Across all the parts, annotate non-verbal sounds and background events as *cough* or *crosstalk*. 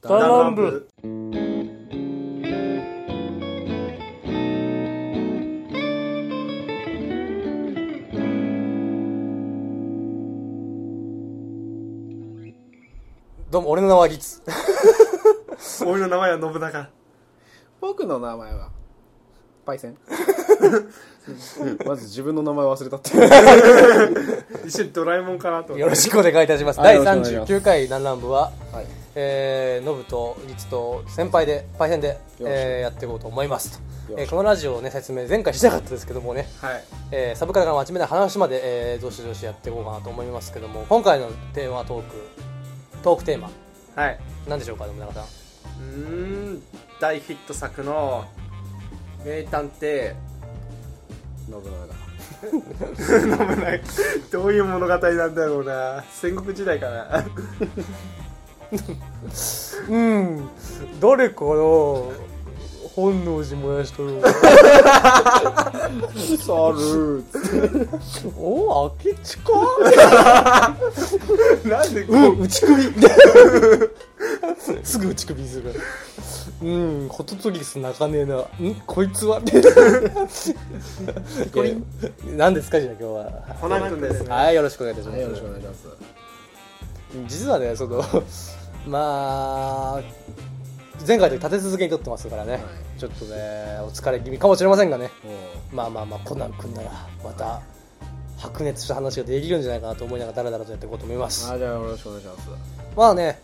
ダランブ。どうも俺の名はリツ。俺の名前は信長。僕の名前はパイセン。まず自分の名前忘れたって。*laughs* 一緒にドラえもんかなと。思ってよろしくお願いいたします。はい第よろしくお願いします。39回ダランブははいえー、ノブとリツと先輩でパイセンで、えーやっていこうと思いますと、えーこのラジオをね説明前回しなかったですけどもね、はい。えーサブカルから真面目な話まで、えー、どしどしやっていこうかなと思いますけども今回のテーマはトークトークテーマ。はい。何でしょうか信長さん？うーん。大ヒット作の名探偵。信長信長どういう物語なんだろうな。戦国時代かなうん。誰かな。本能寺燃やしとるサルお明智か。なんでこう？ん打ち首。すぐ打ち首にする。うんホトトギス泣かねえな。んこいつは。何ですかじゃあ今日は。コナン君ですね。はいよろしくお願いいたします、はいよろしくお願いします。実はねそのまあ前回で立て続けに撮ってますからね、はい。ちょっとねお疲れ気味かもしれませんがね。もまあまあまあコナン君ならまた白熱した話ができるんじゃないかなと思いながらだらだらとやっていこうと思います。うあじゃあよろしくお願いします。まあね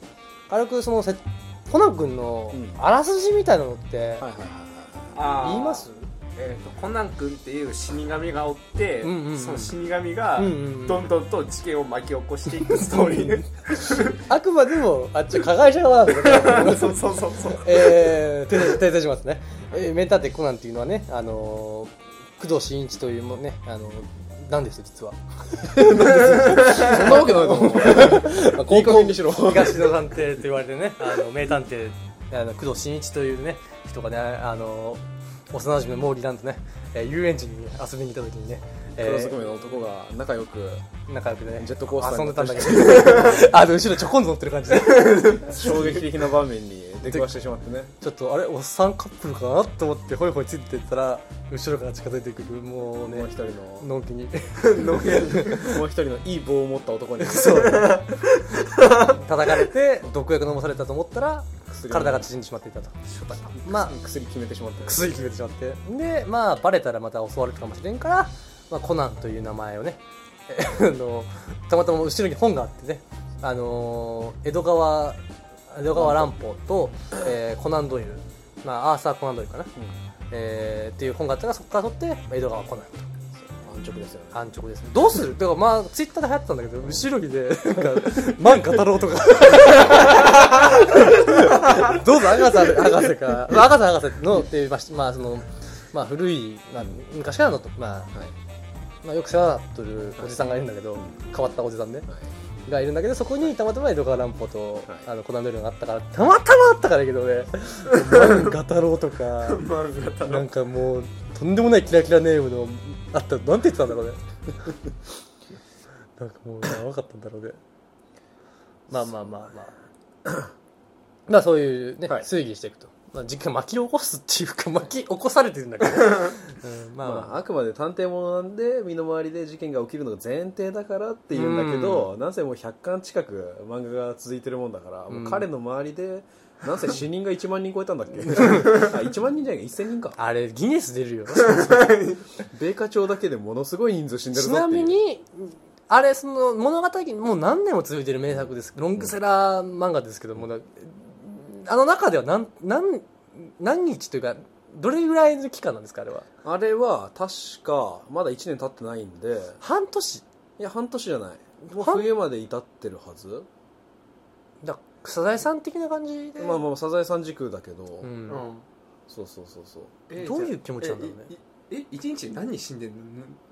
軽くそのせコナン君のうん。あらすじみたいなのって言います？えーとコナン君っていう死神がおって、うんうんうん。その死神がどんどんと事件を巻き起こしていくストーリー *laughs* あくまでもあっちは加害者側なんですよそうそうそうそう。えー、訂正しますね、えー、名探偵コナンっていうのはね、あのー、工藤新一というもね、あのー、なんですよ実は。*laughs* そんなわけないと思うまあいい加減にしろ。東野探偵と言われてねあの名探偵あの工藤新一というね人がねあの幼馴染の毛利蘭とね、えー遊園地に遊びに行った時にね、え黒ずくめの男が仲良くー仲良くねジェットコースターに遊んでたんだけど。*laughs* あの後ろちょこんと乗ってる感じで。衝撃的な場面に出くわしてしまってね。ちょっとあれおっさんカップルかなと思ってホイホイついてったら後ろから近づいてくるもうねもう一人ののんきに。*laughs* もう一人のいい棒を持った男に。そう。叩かれて毒薬飲まされたと思ったら体が縮んでしまっていたと。まあ薬決めてしまって。薬決めてしまって。でまあバレたらまた襲われるかもしれんから、まあ、コナンという名前をね *laughs* のたまたま後ろに本があってねあの江戸川江戸川乱歩と、*laughs* えーコナンドイル、まあ、アーサー・コナンドイルかな、えーっていう本があったからそこから取って江戸川コナンと安直ですよね。安直ですね。どうする？だからまあツイッターで流行ってたんだけど後ろにねなんか万画太郎とか。*laughs* どうぞ博士博士か。まあ博士博士のっていうまあまあそのまあ古い、まあ、昔からのとまあ、はい。まあよく世話になってるおじさんがいるんだけど、変わったおじさんね。はい。がいるんだけどそこにたまたま江戸川乱歩と、はい。あのコナンドリルがあったからたまたまあったからいいけどね万画太郎とかなんかもうとんでもないキラキラネームのあったなんて言ってたんだろうね。*laughs* なんかもうやばかったんだろうね。まあまあまあまあ。*coughs* まあそういうね、はい。推理していくと、まあ、実家巻き起こすっていうか巻き起こされてるんだけど、*laughs* うん、まあままあ、あ。くまで探偵物なんで身の回りで事件が起きるのが前提だからっていうんだけど、なんせもう100巻近く漫画が続いてるもんだから、もう彼の周りでなんせ死人が1万人超えたんだっけ？*laughs* あ1万人じゃないか。1000人か。あれギネス出るよ。*laughs* 米花町だけでものすごい人数死んでるちなぞっていう。みにあれその物語もう何年も続いてる名作です。ロングセラー漫画ですけども、あの中では何何何日というかどれぐらいの期間なんですかあれは？あれは確かまだ1年経ってないんで。半年。いや半年じゃない。もうは冬まで至ってるはず。だサザエさん的な感じで、まあまあサザエさん時空だけど、うん。うん。そうそうそうそう。えどういう気持ちなんだろうね？えええ一日何人死んでん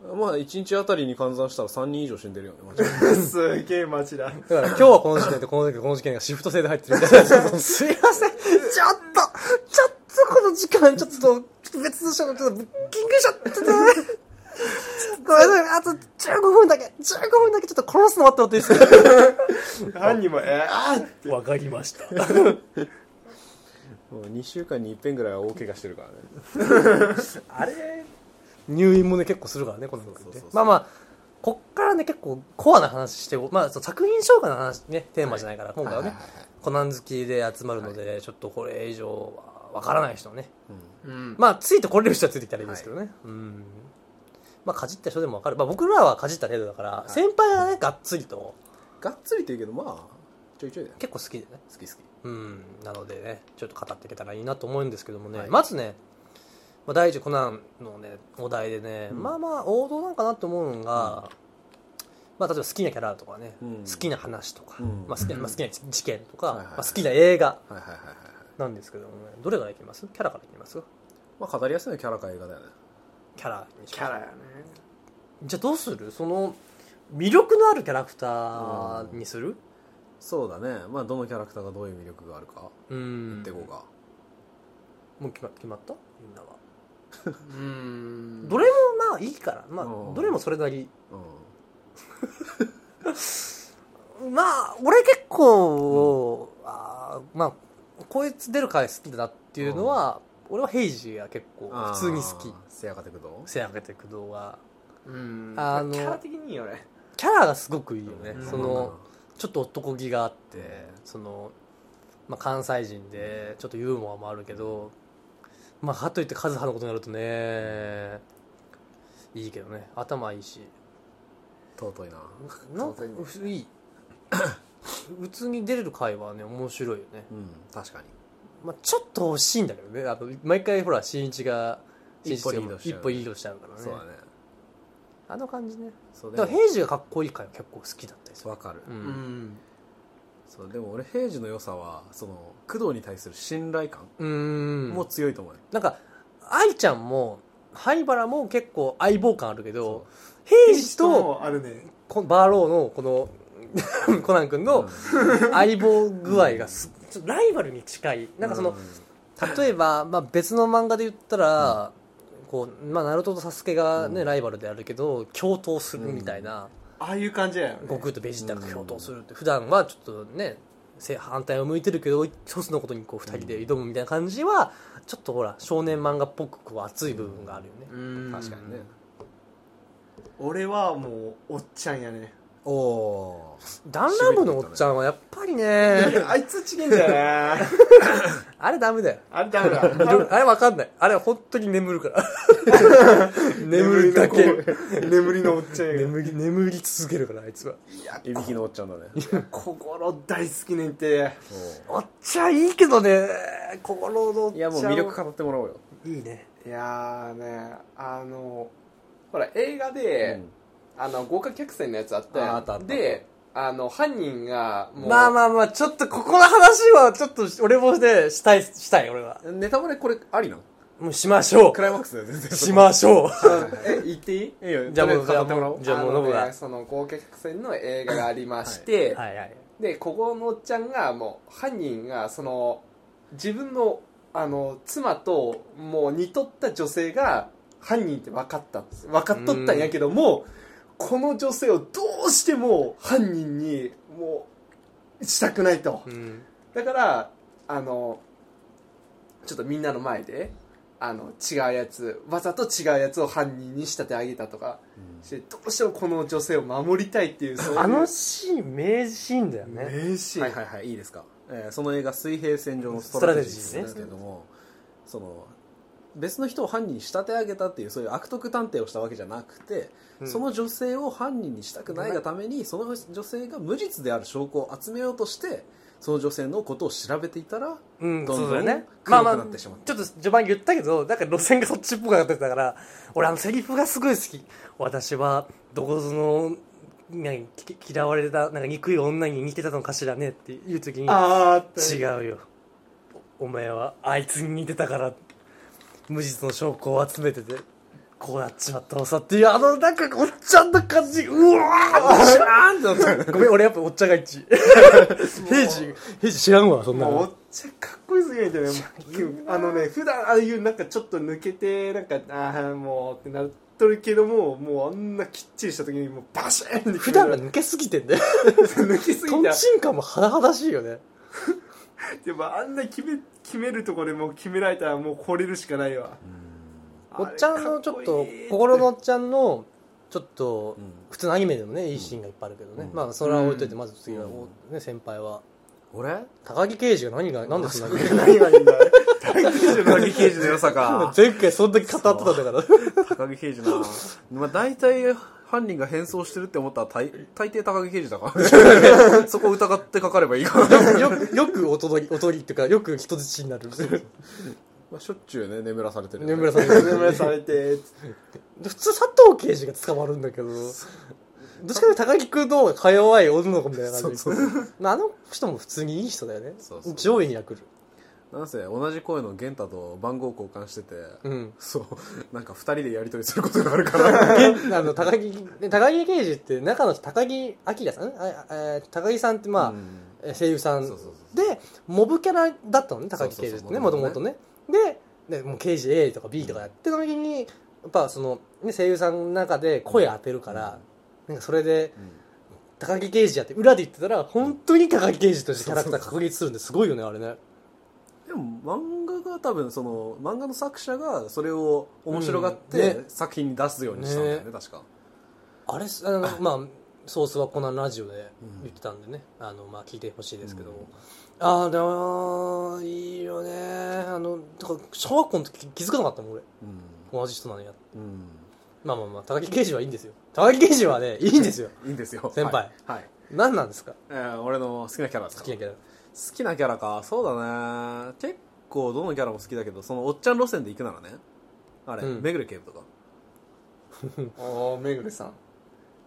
の？まあ1日あたりに換算したら3人以上死んでるよね間違いなくすげえ街だだから今日はこの事件とこの時この事件がシフト制で入ってるみたいな。すいません。ちょっとちょっとこの時間ちょっとちょっと別の人のちょっとブッキングしちゃってね *laughs* ごめんなさい。あと15分だけ15分だけちょっと殺すの待ってもらっていいですか犯人もえー、って。わかりました。もう2週間に一遍ぐらいは大怪我してるからね。*laughs* あれ？入院もね結構するからねこのそうそうそうまあまあこっからね結構コアな話してまあその作品紹介の話ねテーマじゃないから、今回はね、はいはいはいコナン好きで集まるので、ちょっとこれ以上はわからない人はね。うん。まあついてこれる人はついてきたらいいんですけどね、うんまあかじった人でもわかる、まあ、僕らはかじった程度だから、い。先輩がねがっつりと。がっつりって言うけどまあちょいちょいだよね。結構好きでね。好き好き。うん。なのでねちょっと語っていけたらいいなと思うんですけどもね、はい。まずね、まあ、第一コナンのねお題でね、うん。まあまあ王道なんかなと思うのが、まあ、例えば好きなキャラとかね、うん。好きな話とか、うん。まあ、好きなまあ、好きな事件とか、はいはいはい。まあ、好きな映画はいはいはいなんですけどもね。どれからいきます？キャラからいきます？まあ語りやすいのはキャラか映画だよねキャラにしキャラやね。じゃあどうする？その魅力のあるキャラクターにする？そうだね。まあどのキャラクターがどういう魅力があるか。うん。言ってこうか。もう決ま決まった？みんなは。うん。どれもまあいいから、まうん。あ、どれもそれなり。うん。*laughs* まあ俺結構、あーまあこいつ出る回好きだなっていうのは、俺はヘイジが結構普通に好き。せやかてくど背上げていく動画うん。あのキャラ的にいいよね。キャラがすごくいいよね、うん。そのちょっと男気があってその、まあ、関西人でちょっとユーモアもあるけどまあかといって和葉のことになるとねいいけどね。頭いいし。尊いな。なんか当いい。*coughs* 普通に出れる回はね面白いよね、うん確かにまあ、ちょっと惜しいんだけどね。あの毎回ほら新一が一歩リードしちゃう。一歩リードしちゃうからね。そうだね。あの感じね。そうだ平次がかっこいい回は結構好きだったりする。わかる。ううん。んそうでも俺平次の良さはその工藤に対する信頼感うーん。も強いと思う。よなんか愛ちゃんも灰原も結構相棒感あるけどそ平次とあるね。こバーローのこの *laughs* コナン君の相棒具合がすちょっとライバルに近い。なんかその、例えば、まあ、別の漫画で言ったら、こうまあ、ナルトとサスケが、ねうん。ライバルであるけど共闘するみたいな、ああいう感じだよね。悟空とベジータが共闘するって、普段はちょっとね正反対を向いてるけど一つのことにこう二人で挑むみたいな感じは、ちょっとほら少年漫画っぽくこう熱い部分があるよね、うん。確かにね。俺はもうおっちゃんやねおおダンラムのおっちゃんはやっぱりね。*laughs* あいつちげんだよね。*laughs* あれダメだよ。あれダメだ。*laughs* あれわかんない。あれは本当に眠るから。眠るだけ。眠りのおっちゃんや眠り眠り続けるからあいつは。いやいびきのおっちゃんだね。心大好きねんて。おっちゃんいいけどね。心のおっちゃんいやもう魅力語ってもらおうよ。いいね。いやーねあのほら映画で、あの豪華客船のやつあったやん。ああったあった。であの犯人がもうまあまあまあちょっとここの話はちょっと俺もねしたいしたい俺は。ネタバレこれありなの？もうしましょう。クライマックスだよ全然。しましょう。え言っていい？いいよ。じゃあもうとりえず語ってもうじゃあもうノブがねその豪華客船の映画がありまして、はいはいでここのおっちゃんがもう犯人がその自分のあの妻ともう似とった女性が犯人って分かった分かっとったんやけどもこの女性をどうしても犯人にもうしたくないと。うん。だからあのちょっとみんなの前であの違うやつわざと違うやつを犯人に仕立て上げたとかしてどうしてもこの女性を守りたいっていうあのシーン名シーンだよね。名シーンはいはいはいいいですか、えーその映画「水平線上のストラテジー」ですけれども、その別の人を犯人に仕立て上げたっていうそういう悪徳探偵をしたわけじゃなくて、うん。その女性を犯人にしたくないがためにその女性が無実である証拠を集めようとしてその女性のことを調べていたらうんどんどんそうだよね。まあまあなってしまった。ちょっと序盤言ったけどだから路線がそっちっぽくなってたから俺あのセリフがすごい好き。私はどこぞの嫌われたなんか憎い女に似てたのかしらねっていう時にああ違うよ。おお前はあいつに似てたから無実の証拠を集めててこうなっちまったのさっていうあのなんかおっちゃんの感じうわー知らんってなったごめん俺やっぱおっちゃんが一 *laughs* 平時平時知らんわそんなもうおっのちゃんかっこいいすぎるんだよねあのね普段ああいうなんかちょっと抜けてなんかああもうってなっとるけどももうあんなきっちりした時にもうバシーンって普段が抜けすぎてんだよ。*laughs* 抜きすとんぎたちんかんも甚だしいよねでもあんな決め決めるところでもう決められたらもう惚れるしかないわ。おっちゃんのちょっと心のおっちゃんのちょっとうん普通のアニメでもねいいシーンがいっぱいあるけどね、うん。まあそれは置いといてまず次は、ね、先輩は。俺？高木刑事が何が何でそんなに何がいいんだ *laughs* 高木刑事の良さか。*laughs* 前回そんだけ語ってたんだから。*laughs* 高木刑事なまあ大体犯人が変装してるって思ったら大大抵高木刑事だから *laughs* そこ疑ってかかればいいから、よくよくおとりおとりっていうかよく人質になる。まあ、しょっちゅうね眠らされてる眠らされ眠る。らされて。普通佐藤刑事が捕まるんだけど。どっちかというと高木君の方がか弱い女の子みたいな感じ。そうそうまああの人も普通にいい人だよね。上位には来るなんせ同じ声の源太と番号交換してて、うん。そう。*laughs* なんか二人でやり取りすることがあるから。現 *laughs* あの高木ね高木刑事って中の人高木明さん？あえー高木さんってまあ、うん。えー声優さん。そうそうそうでモブキャラだったのね高木刑事ってねもとそうそうそうもとね。ででもう刑事 A とか B とかやってた時にやっぱその、ね、声優さんの中で声当てるから、なんかそれで高木刑事やって裏で言ってたら本当に高木刑事としてキャラクター確立するんですごいよねあれねでも漫画が多分その漫画の作者がそれを面白がっうん。ね。て作品に出すようにしたんだよねね。確か。あれあの *laughs* まあソースはコナンラジオで言ってたんでね、あのまあ聞いてほしいですけど、うん。ああでもいいよね。あのだから小学校の時気づかなかったもん俺。うん。同じ人なのや。うん。まあまあまあ高木刑事はいいんですよ。高木刑事はねいいんですよ。*laughs* いいんですよ。先輩。はい、はい。何なんですか？えー俺の好きなキャラですか好きなキャラ好きなキャラか？そうだね。結構どのキャラも好きだけどそのおっちゃん路線で行くならね。あれ、うん。めぐれ警部とか。*laughs* ああめぐるさん。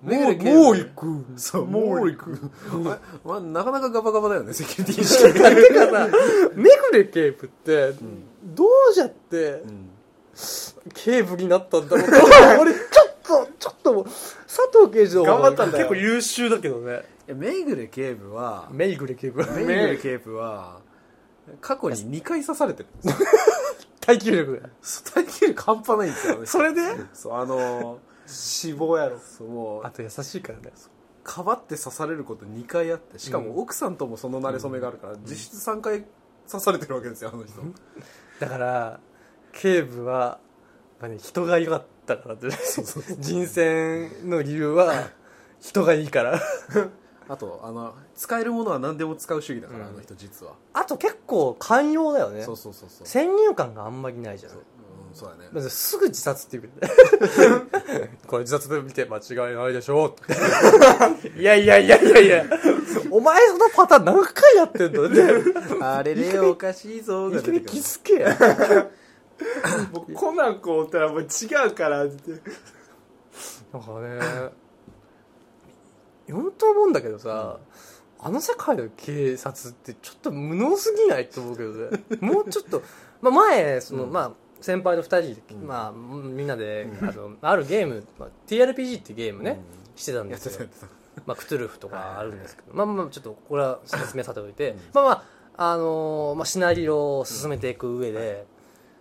めぐれ警部。もう行く。そうもう行く。ままあ、なかなかガバガバだよねセキュリティ。意識が、てかさめぐれ警部ってどうやってうん。警部になったんだろうと。俺ちょっとちょっと佐藤刑事の頑張ったんだよ。結構優秀だけどねいやめぐれ警部はめぐれ警部。めぐれ警部は過去に2回刺されてる。んですよ耐久力がそう耐久力半端ないんですよねそれで？そうあの死亡やろ。そうあと優しいからね。かばって刺されること2回あってしかうん。も奥さんともその馴れ初めがあるから、実質3回刺されてるわけですよあの人、だから警部は、まあね、人が良かったからって人選の理由は人がいいから *laughs* あとあの使えるものは何でも使う主義だから、うん。あの人実は、あと結構寛容だよね。そうそうそうそう。先入観があんまりないじゃん。そう,、うん、そうだね。まずすぐ自殺って言う。*laughs* これ自殺で見て間違いないでしょ *laughs* いやいやいやいやいや。お前そのパターン何回やってんのね。あれれおかしいぞがいきなり気るづけや。*laughs* もうコナン君おったらもう違うからって。なんかね本当思うんだけどさ、あの世界の警察ってちょっと無能すぎないと思うけどね。*laughs* もうちょっと、まあ、前その、うん。まあ先輩の2人で、うん。まあ、みんなで、あのあるゲーム、まあ、TRPG っていうゲームね、してたんやですよ。まあ、クトゥルフとかあるんですけど、まあまあちょっとこれは説明させておいて、うん。まあまああのーまあ、シナリオを進めていく上で、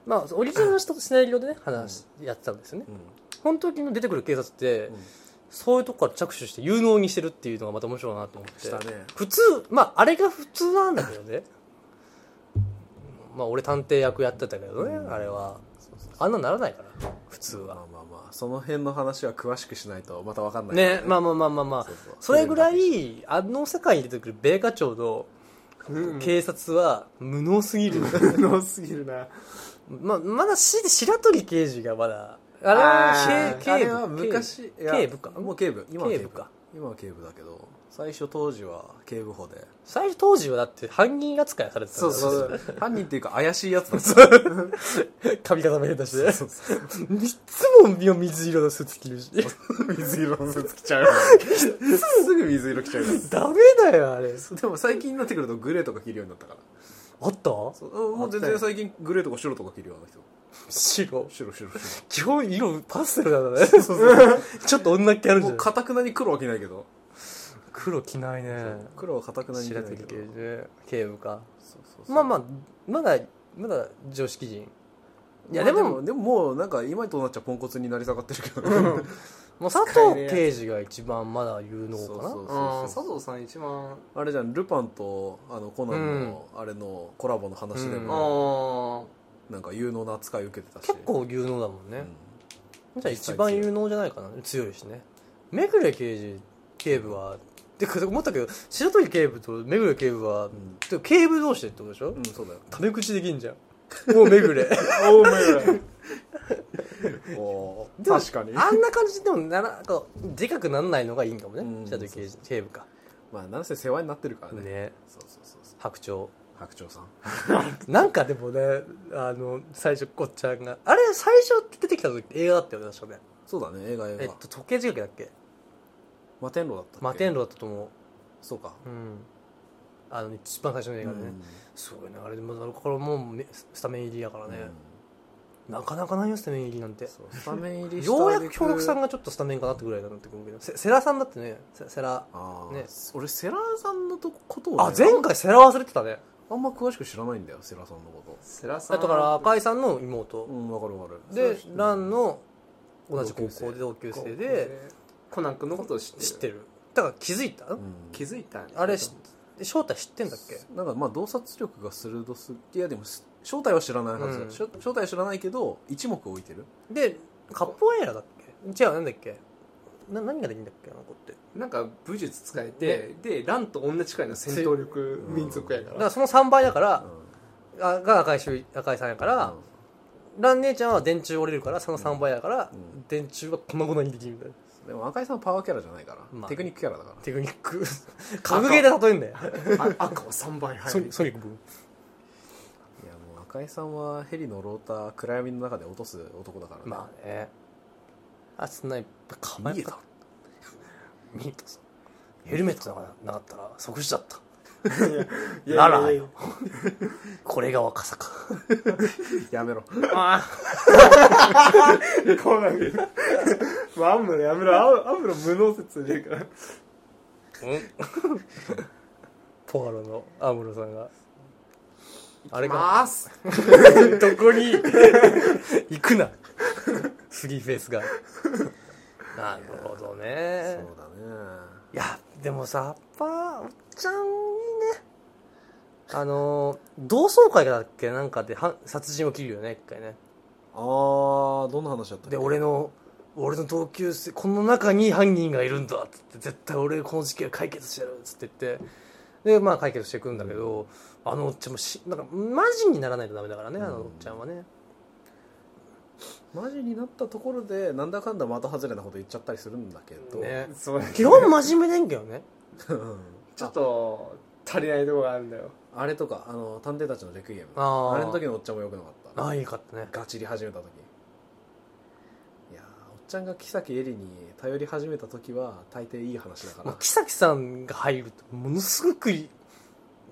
まあオリジナルの人とシナリオでね話やってたんですよね、うん。本当に出てくる警察って、うんそういうとこから着手して有能にしてるっていうのがまた面白いなと思って。したね。普通まああれが普通なんだけどね。まあ俺探偵役やってたけどね、うん。あれは。あんなならないから普通は。まあまあまあ。その辺の話は詳しくしないとまた分かんないね。まあまあまあまあまあ。それぐらいあの世界に出てくる米花町のうん。警察は無能すぎる、*laughs* 無能すぎるな。まあ、まだし白鳥刑事がまだあれあはあれは昔警部か。もう警部今は警部。か。今は警部だけど最初当時は警部補で。最初当時はだって犯人扱いされてたそうそう犯人っていうか怪しいやつだった。*laughs* 髪型も変だしね。いつも水色のスーツ着るし。水色のスーツ着ちゃう。すぐ水色着ちゃうかダメだよあれ。らでも最近になってくるとグレーとか着るようになったから。あった？そうもう全然最近グレーとか白とか着るような人白。白白白。基本色パステルなんだね。ちょっと女っ気あるじゃん。かたくなに黒は着ないけど。黒着ないね。黒はかたくなに着ないけど。警部か。そうそうそう。まあまあまだまだ常識人。いやでもまあでももうなんか今となっちゃポンコツになり下がってるけど *laughs* もう佐藤刑事が一番まだ有能かな。そうそうあー佐藤さん一番。あれじゃんルパンとあのコナンのあれのコラボの話でうん。もあなんか有能な扱い受けてたし。結構有能だもんね、うん。じゃあ一番有能じゃないかな。強いしね。目暮刑事警部はてか思ったけど白鳥警部と目暮警部は、ん。てか警部同士でってことでしょ、うんそうだよ。タメ口できんじゃん。もう目暮あ *laughs* お前おでも確かに。あんな感じでもならなんかでかくなんないのがいいんかもね。うん白鳥刑事警部か。まあなんせ世話になってるからね。ね。そうそうそうそう。白鳥白鳥さん？*laughs* なんかでもねあの最初こっちゃんがあれ最初出てきた時映画だったよね確かね。そうだね映画映画。えっと時計仕掛けだっけ？摩天楼だったっけ？摩天楼だったと思そうか。ううん。あの一番最初の映画でね、すごいねあれでもだからもうめスタメン入りやからうん。ね、なかなかないよスタメン入りなんて。スタメン入りようやく協力さんがちょっとスタメンかなってぐらいになってくるけどセセラさんだってね。セセラああ、ね。俺セラさんのとこことをね、あ前回セラ忘れてたねあんま詳しく知らないんだよセラさんのこ世良さん。だから赤井さんの妹。とうんわかるわかる。でそうランの同じ高校で同級生でコナン君のことを知ってる。知ってる。だから気づいた、うん。気づいたあれし正体知ってんだっけ？なんかまあ洞察力が鋭すいやでもす正体は知らないはず、うん。しょ正体は知らないけど一目置いてる。でカッポエイラだっけ？違うなんだっけ？な何ができるんだっけあの子って。なんか武術使えて、でランと同じくらいの戦闘力うん。民族やかだかららその3倍だからう、あが赤いし赤いさんやから、ん。ラン姉ちゃんは電柱折れるからその3倍やから、うん。電柱は粉々にできるみたいな。でも赤井さんはパワーキャラじゃないから、まあ。テクニックキャラだから。テクニック。格ゲーで例えんだよ、あ赤は3倍ソ入る。ニソニックブー。ムいやもう赤井さんはヘリのローター暗闇の中で落とす男だからね、まあねあスナイプ構えた。見えた？*laughs* ぞヘルメットがなかったら即死だった。ならよ。これが若さか。やめろ。あコナン君まあアムロやめろアアムロ無能説でから。ポアロのアムロさんが。あれか。ます。*laughs* どこに？*laughs* 行くなスリーフェイスが。*laughs* なるほどね。そうだね。いやでもさやっぱおっちゃんいいね。あの同窓会だっけなんかでは殺人起きるよね一回ね。あーどんな話だったっけ？で俺の俺の同級生この中に犯人がいるんだっつって絶対俺この事件解決してやるっつって言って。でまあ解決していくんだけど、あのおっちゃんもしなんかマジにならないとダメだからねあのおっちゃんはね、マジになったところでなんだかんだ的外れなこと言っちゃったりするんだけど、ねそう。基本真面目ねんけどね。うん。ちょっと足りないところがあるんだよ。あれとかあの探偵たちのレクイエム。あれの時のおっちゃんもよくなかった。ああいいかったね。ガチり始めた時。いやーおっちゃんが木崎絵里に頼り始めた時は大抵いい話だから。まあ、木崎さんが入るとものすごくい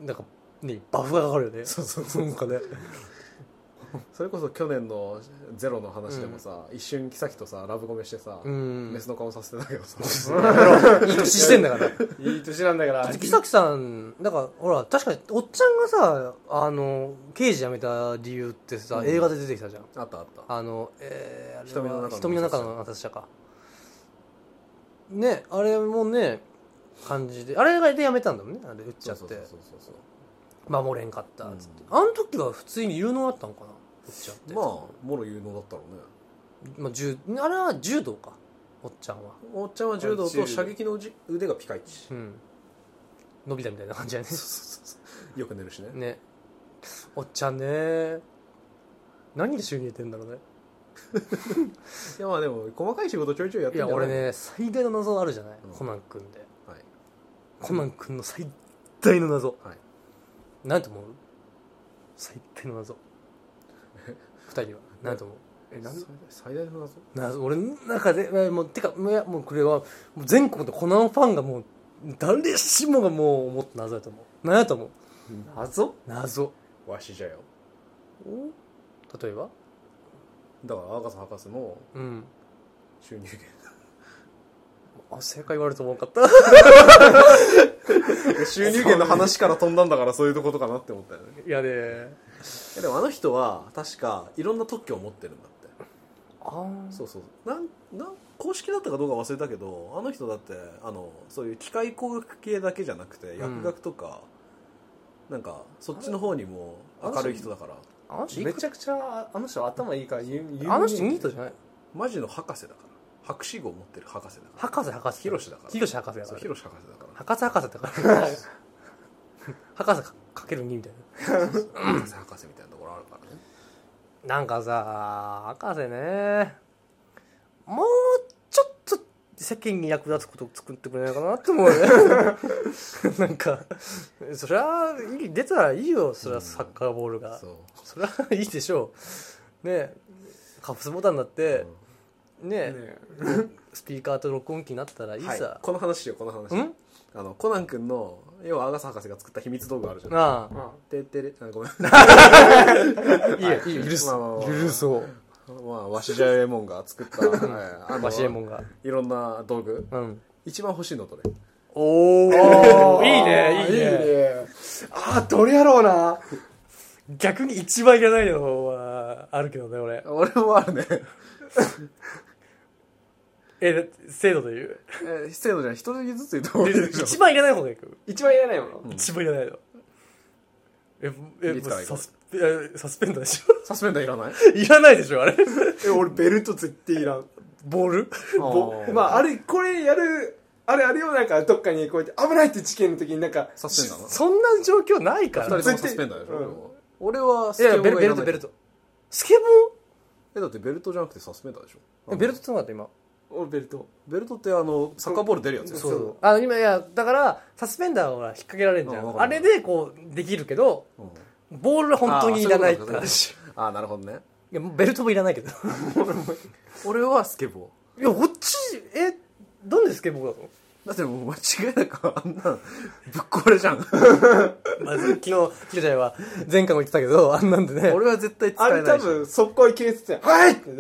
なんかねバフがかかるよね。そうそうそう。なんかね *laughs* それこそ去年の「ゼロの話でもさ、一瞬木崎とさラブコメしてさ、うん。メスの顔させてたけどさ。*laughs* いい年してんだから。*laughs* いい年なんだから。木崎さんだからほら確かにおっちゃんがさあの刑事辞めた理由ってさ、うん。映画で出てきたじゃん。あったあった。あのえー、瞳の中の瞳の中のナタシャか。ねあれもね感じであれで辞めたんだもんねあれ打っちゃって。そうそうそうそう。守れんかったっつって、うん。あの時は普通に有能だったのかな打っちゃって。まあもろ有能だったろうね。まあ、柔あれは柔道か。おっちゃんは。おっちゃんは柔道と射撃の腕腕がピカイチ。うん。伸びたみたいな感じやね。よく寝るしね。ね。おっちゃんね。何で収入得てんだろうね。*laughs* いやまあでも細かい仕事ちょいちょいやってい？いや俺ね最大の謎あるじゃない、うん。コナン君で。はい。コナン君の最大の謎。はい。何と思う？最大の謎二人は。何と思うえなん最大の謎？謎俺の中でえもうてかいやもうこれはもう全国のコナンファンがもう誰しもがもう思った謎だと思う。何やと思う？謎？謎。わしじゃよ。例えば？だから赤瀬博士のうん。収入源。あ正解言われると思わなかった？*laughs* 収入源の話から飛んだんだからそういうとことかなって思ったよね。いやね。やでもあの人は確かいろんな特許を持ってるんだって。あそうそうなんなん公式だったかどうか忘れたけどあの人だってあのそういう機械工学系だけじゃなくて薬学とか、なんかそっちの方にも明るい人だから。あの人めちゃくちゃあの人頭いいから有有名。あの人ニートじゃない？マジの博士だから。博士号持ってる博士だから。博士博士。だから。ヒロシ博士だから。そうヒロシ博士だから。博士博士だから。博 *laughs* 士かかける2みたいな。博士博士みたいなところあるからね。なんかさ博士ね。もうちょっと世間に役立つこと作ってくれないかなって思うよね。*laughs* なんかそりゃ出たらいいよ。そりゃサッカーボールが、そう。そりゃいいでしょう。ね。カフスボタンだって、ね。ね。スピーカーと録音機になったらいいはい。さ、この話しようこの話。ん？あのコナン君の要はアガサ博士が作った秘密道具あるじゃん。ああ。まてってれあごめん。*laughs* いいよい。いよ許す。まあまあまあ。許そう。まあわしじゃえもんが作った、*laughs* はい。あのわしえもんが。いろんな道具。うん。一番欲しいのどれ？おおあいいね。いいね。ねああどれやろうな。逆に一番いらないのはあるけどね俺。俺もあるね *laughs* えだって精度で言う。えー、制度じゃない。一人ずつ言った方がいいでしょ。一番いらない方がいいか一番いらないもの。一番いらないの。ええいつサスペえサスペンダーでしサスペンダーいらない？ょいらないでしょあれ。え俺ベルト絶対いらん。ボール？ぼまああれこれやるあれあれよなんかどっかにこうやって危ないって事件の時になんかサスペンダーの？そんな状況ないから。二人ともサスペンダーでしょ、俺はスいやベルベルトベルト。スケボえだってベルトじゃなくてサスペンダーでしょ？ーベルトってのがあった今。俺ベルト。ベルトってあのサッカーボール出るやつ。よそう。そう。あ今いやだからサスペンダーはほら引っ掛けられるじゃうん。あれでこうできるけどうん。ボールは本当にいらないって話あーなるほどね。いやベルトもいらないけど。*laughs* 俺はスケボいやこっちえなんでスケボーなのーだってもう間違いなくあんなんぶっ壊れじゃん。*laughs* まあ、昨日、キロちゃんは前回も言ってたけど、あんなんでね、俺は絶対使あれ多えないし分速攻いけるっつって「はい!」って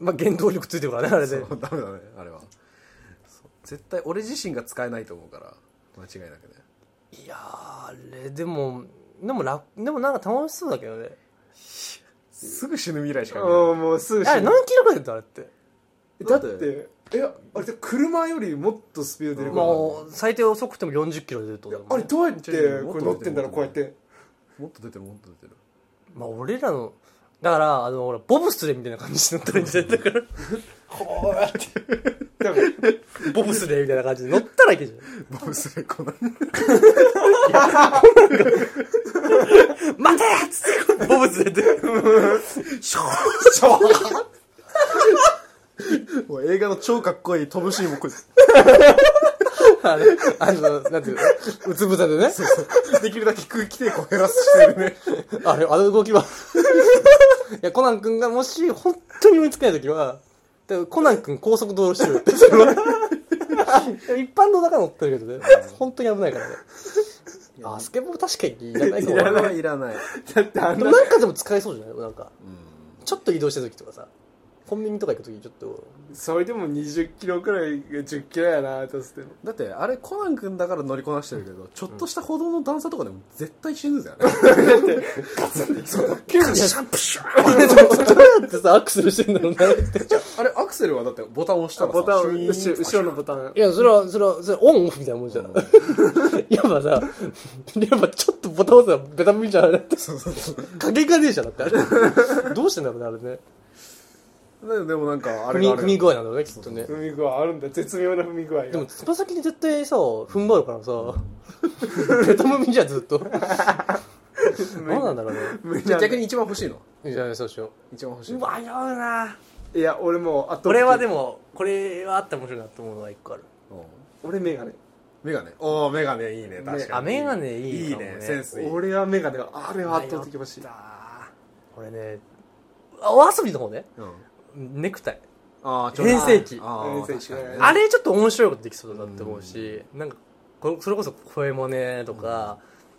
まあ原動力ついてるからね、あれで。そうダメだねあれは。そう。絶対俺自身が使えないと思うから間違いなくね。いやー、あれ、でも、でも楽、でもなんか楽しそうだけどね。すぐ死ぬ未来しかない。うんもうすぐ死あれぬ何キロくらいだったあれって？だってえあれって車よりもっとスピード出るから。もう、最低遅くても40キロで出るってことだもんね。あれどうやってこれ乗ってんだろうこうやってもっと出てる。もっと出てる。まあ、俺らの、だから、あの、ほら、ボブスレーみたいな感じで乗ったらいいんじゃない？だから、こうやって、ボブスレーみたいな感じで乗ったらいけるじボブスレーコナンゃん。待てっつって、ボブスレーで、シューもう映画の超かっこいい飛ぶシーンもこれ *laughs* あの、あの、なんていうの、うつぶたでね。できるだけ空気抵抗減らしてるね *laughs* あれ、あの動きは。*laughs* いや、コナン君がもし、本当に追いつかないときは、でコナン君高速道路してるって、それは。一般の中乗ってるけどね、本当に危ないからね。あ、スケボー確かにいらないかもいらないいらないだってあのでもなんかでも使えそうじゃない？なんか。うんちょっと移動した時とかさ、コンビニとか行く時ちょっと、それでも20キロくらいが10キロやなとしてもだってあれコナン君だから乗りこなしてるけどちょっとした歩道の段差とかでも絶対死ぬぜあれ急にシャンプシューどうやってさ、アクセルしてんだろうなって。あれアクセルはだってボタンを押したらさボタン後ろのボタンいや、それは、それは、それオンオフみたいなもんじゃん。やっぱさ、やっぱちょっとボタン押すのベタミンじゃん、あれって。影がねえじゃん、だってあれ。どうしてんだろうね、あれね。ででもなんかあ踏み、れがある踏み具合なんだろうね、きっとね。踏み具合あるんだ絶妙な踏み具合が。でも、つま先に絶対さ、踏ん。張るからさ、ベタ踏みじゃん、ずっと。*laughs* 何なんだろうね。じゃあ逆に一番欲しいの？いや、そうしよ。一番欲しいう迷うな。いや俺もうあと俺はでも、これはあったら面白いなと思うのが一個ある。う。ん俺メガネ。メガネ？おおメガネいいね確かに。あメガネいいいいかもね。ねセンスいい。俺はメガネはあれは圧倒的欲しい。迷った俺ね、あお遊びの方ね、うんネクタイ。あー変声期あー変声期確かにね。あれちょっと面白いことできそうだなって思うし、なんかこそれこそ声もねとか、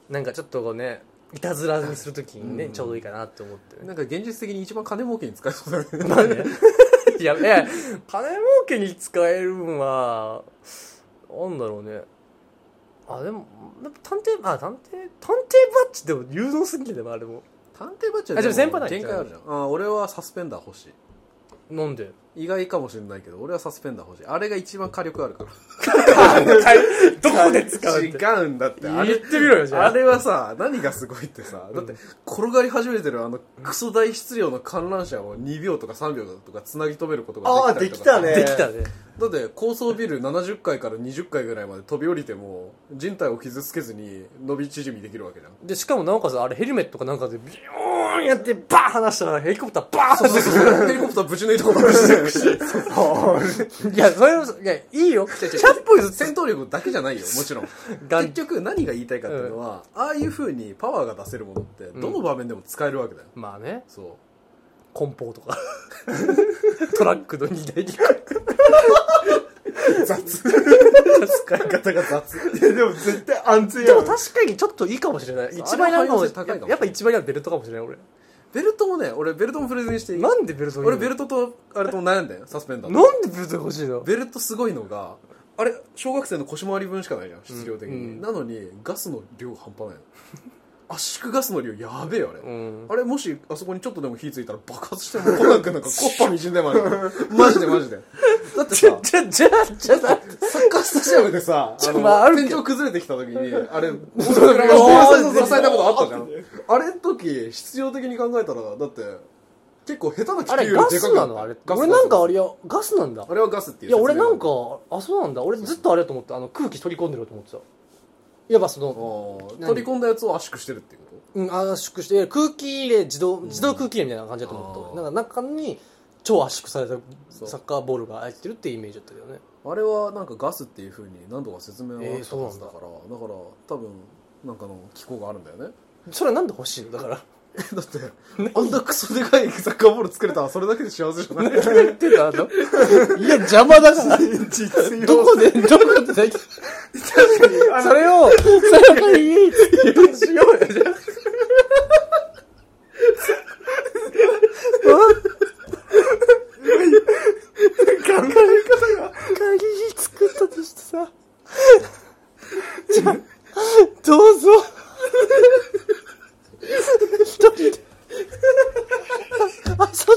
なんかちょっとこうねいたずらにするときにね、うん。ちょうどいいかなって思ってねなんか現実的に一番金儲けに使えそうだけどまあね *laughs* *laughs* いやいや金儲けに使えるんはなんだろうね。あでも探偵あ探偵探偵バッジでも有能すぎるねあれも。探偵バッジはあじゃあ先輩ない限界あるじゃん。あ俺はサスペンダー欲しいなんで？意外かもしれないけど俺はサスペンダー欲しい。あれが一番火力あるから。*laughs* どこで使うって？違うんだって。あれ言ってみろよじゃあ。あれはさ何がすごいってさだって転がり始めてるあのクソ大質量の観覧車を2秒とか3秒とかつなぎ止めることができたりとかあーできたね。できたね。だって高層ビル70階から20階ぐらいまで飛び降りても人体を傷つけずに伸び縮みできるわけじゃん。でしかもなおかつあれヘルメットかなんかでビヨーンやってバーン離したらヘリコプターバーンってヘリコプターぶち抜いたことあるしいやそれもいやいいよ。100歩譲って。戦闘力だけじゃないよもちろん。結局何が言いたいかっていうのは、ああいう風にパワーが出せるものってどの場面でも使えるわけだよ、まあね。そう。梱包とか。*laughs* トラックの荷台に雑。使い方が雑。いやでも絶対安全でも確かにちょっといいかもしれない。一番やるかもあれは汎用性高いやっぱ一番やるベルトかもしれない俺。ベルトもね俺ベルトもプレゼンしていい。なんでベルト俺ベルトとあれとも悩んだよサスペンダーと。なんでベルトが欲しいの？ベルトすごいのがあれ小学生の腰回り分しかないじゃん質量的に、うん。なのにガスの量半端ないの圧縮ガスの量やべえよあれ、うん。あれもしあそこにちょっとでも火ついたら爆発してもコナン君なんかコッパみじんでもあるマジでマジで。だってさじゃじゃじゃあサッカースタジアムでさあの、まああ天井崩れてきた時にあれ支えたことあったじゃん。*laughs* あれの時必要的に考えたらだって結構下手な気球よガりでかかったスなのあれ俺なんかあガれやガスなんだ。スあれはガスっていういや俺なんかあそうなんだ。俺ずっとあれだと思ってあの空気取り込んでると思ってたいわばその取り込んだやつを圧縮してるっていうこうん圧縮して空気入れ自動自動空気入れみたいな感じだと思ってあー。俺なんか中に超圧縮されたサッカーボールが入ってるっていうイメージだったけどね。とあれはなんかガスっていうふうに何度か説明はあったはずだ。から、だから多分なんかの機構があるんだよね。それはなんで欲しいの？だから *laughs* だってあんなクソでかいサッカーボール作れたらそれだけで幸せじゃない？言ってたあのいや邪魔だから。実用どこでどこででき *laughs* それをそれをいいって。しようよじゃ鍵作ったとしてさじゃあどうぞ一人で遊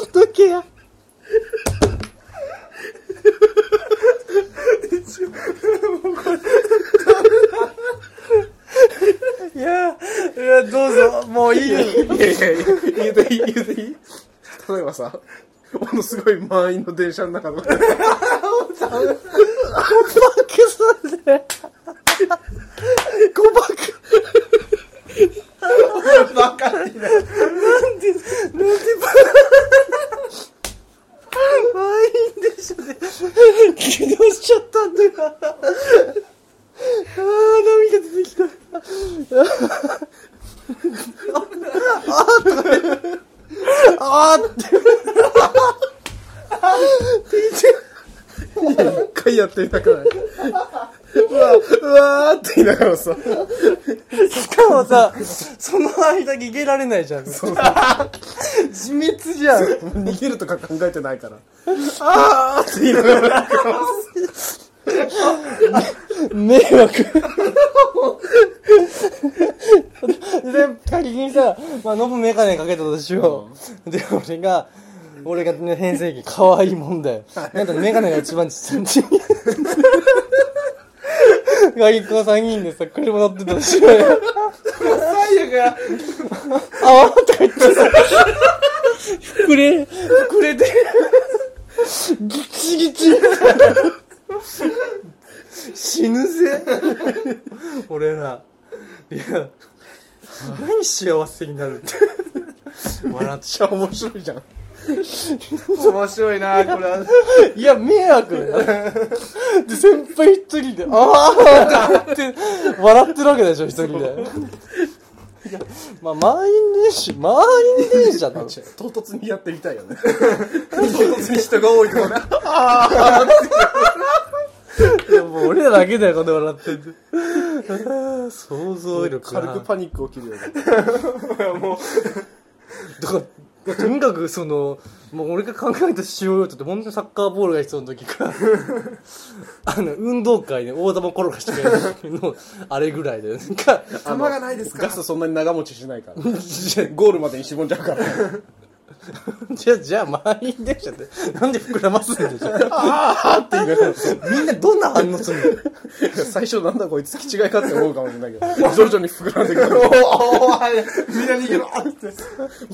んどけやいやいやどうぞもういいよいやいやいや言うていい言うていい例えばさものすごい満員の電車の中の *laughs* バックすんで誤爆バカにななんでなんで満員電車で起動しちゃったんだよああ涙出てきたあーって一回やってみたくないうわうわーって言いながらさしかもさ、その間逃げられないじゃん。自滅じゃん。逃げるとか考えてないからあーって言いながら迷惑。で、仮にさ、まあ、ノブメガネかけたとしよう。で、俺が、俺がね、変声期可愛いもんだよ。なんだメガネが一番ちっちゃい。外国3人でさ、車乗ってたとしようよ。最悪やあわとか言ってさ、膨れ、膨れて、ギチギチ。死ぬぜ。俺ら。いや、何幸せになるって。笑っちゃう。面白いじゃん *laughs* 面白いなこれはいや、迷惑だよ。で、先輩一人で、ああって笑ってるわけでしょ、一人で。いや、まあ、満員電車、満員電車なの。唐突にやってみたいよね唐突に人が多いとこねいや、もう俺らだけだよ、こんな笑ってんの。*laughs* 想像力が軽くパニック起きるよねだから、*laughs* とにかくそのもう俺が考えたしようよって本当にサッカーボールが必要な時から *laughs* あの運動会で大玉転がしてくれる時のあれぐらいで球がないですかガスそんなに長持ちしないから。*laughs* ゴールまでに絞んじゃうから *laughs* じゃあじゃあ満員電車ってなんで膨らますんでしょああって言いながらみんなどんな反応するの？最初なんだこいつ気違いかって思うかもしれないけど *laughs* 徐々に膨らんでくる。おおみんな逃げろって。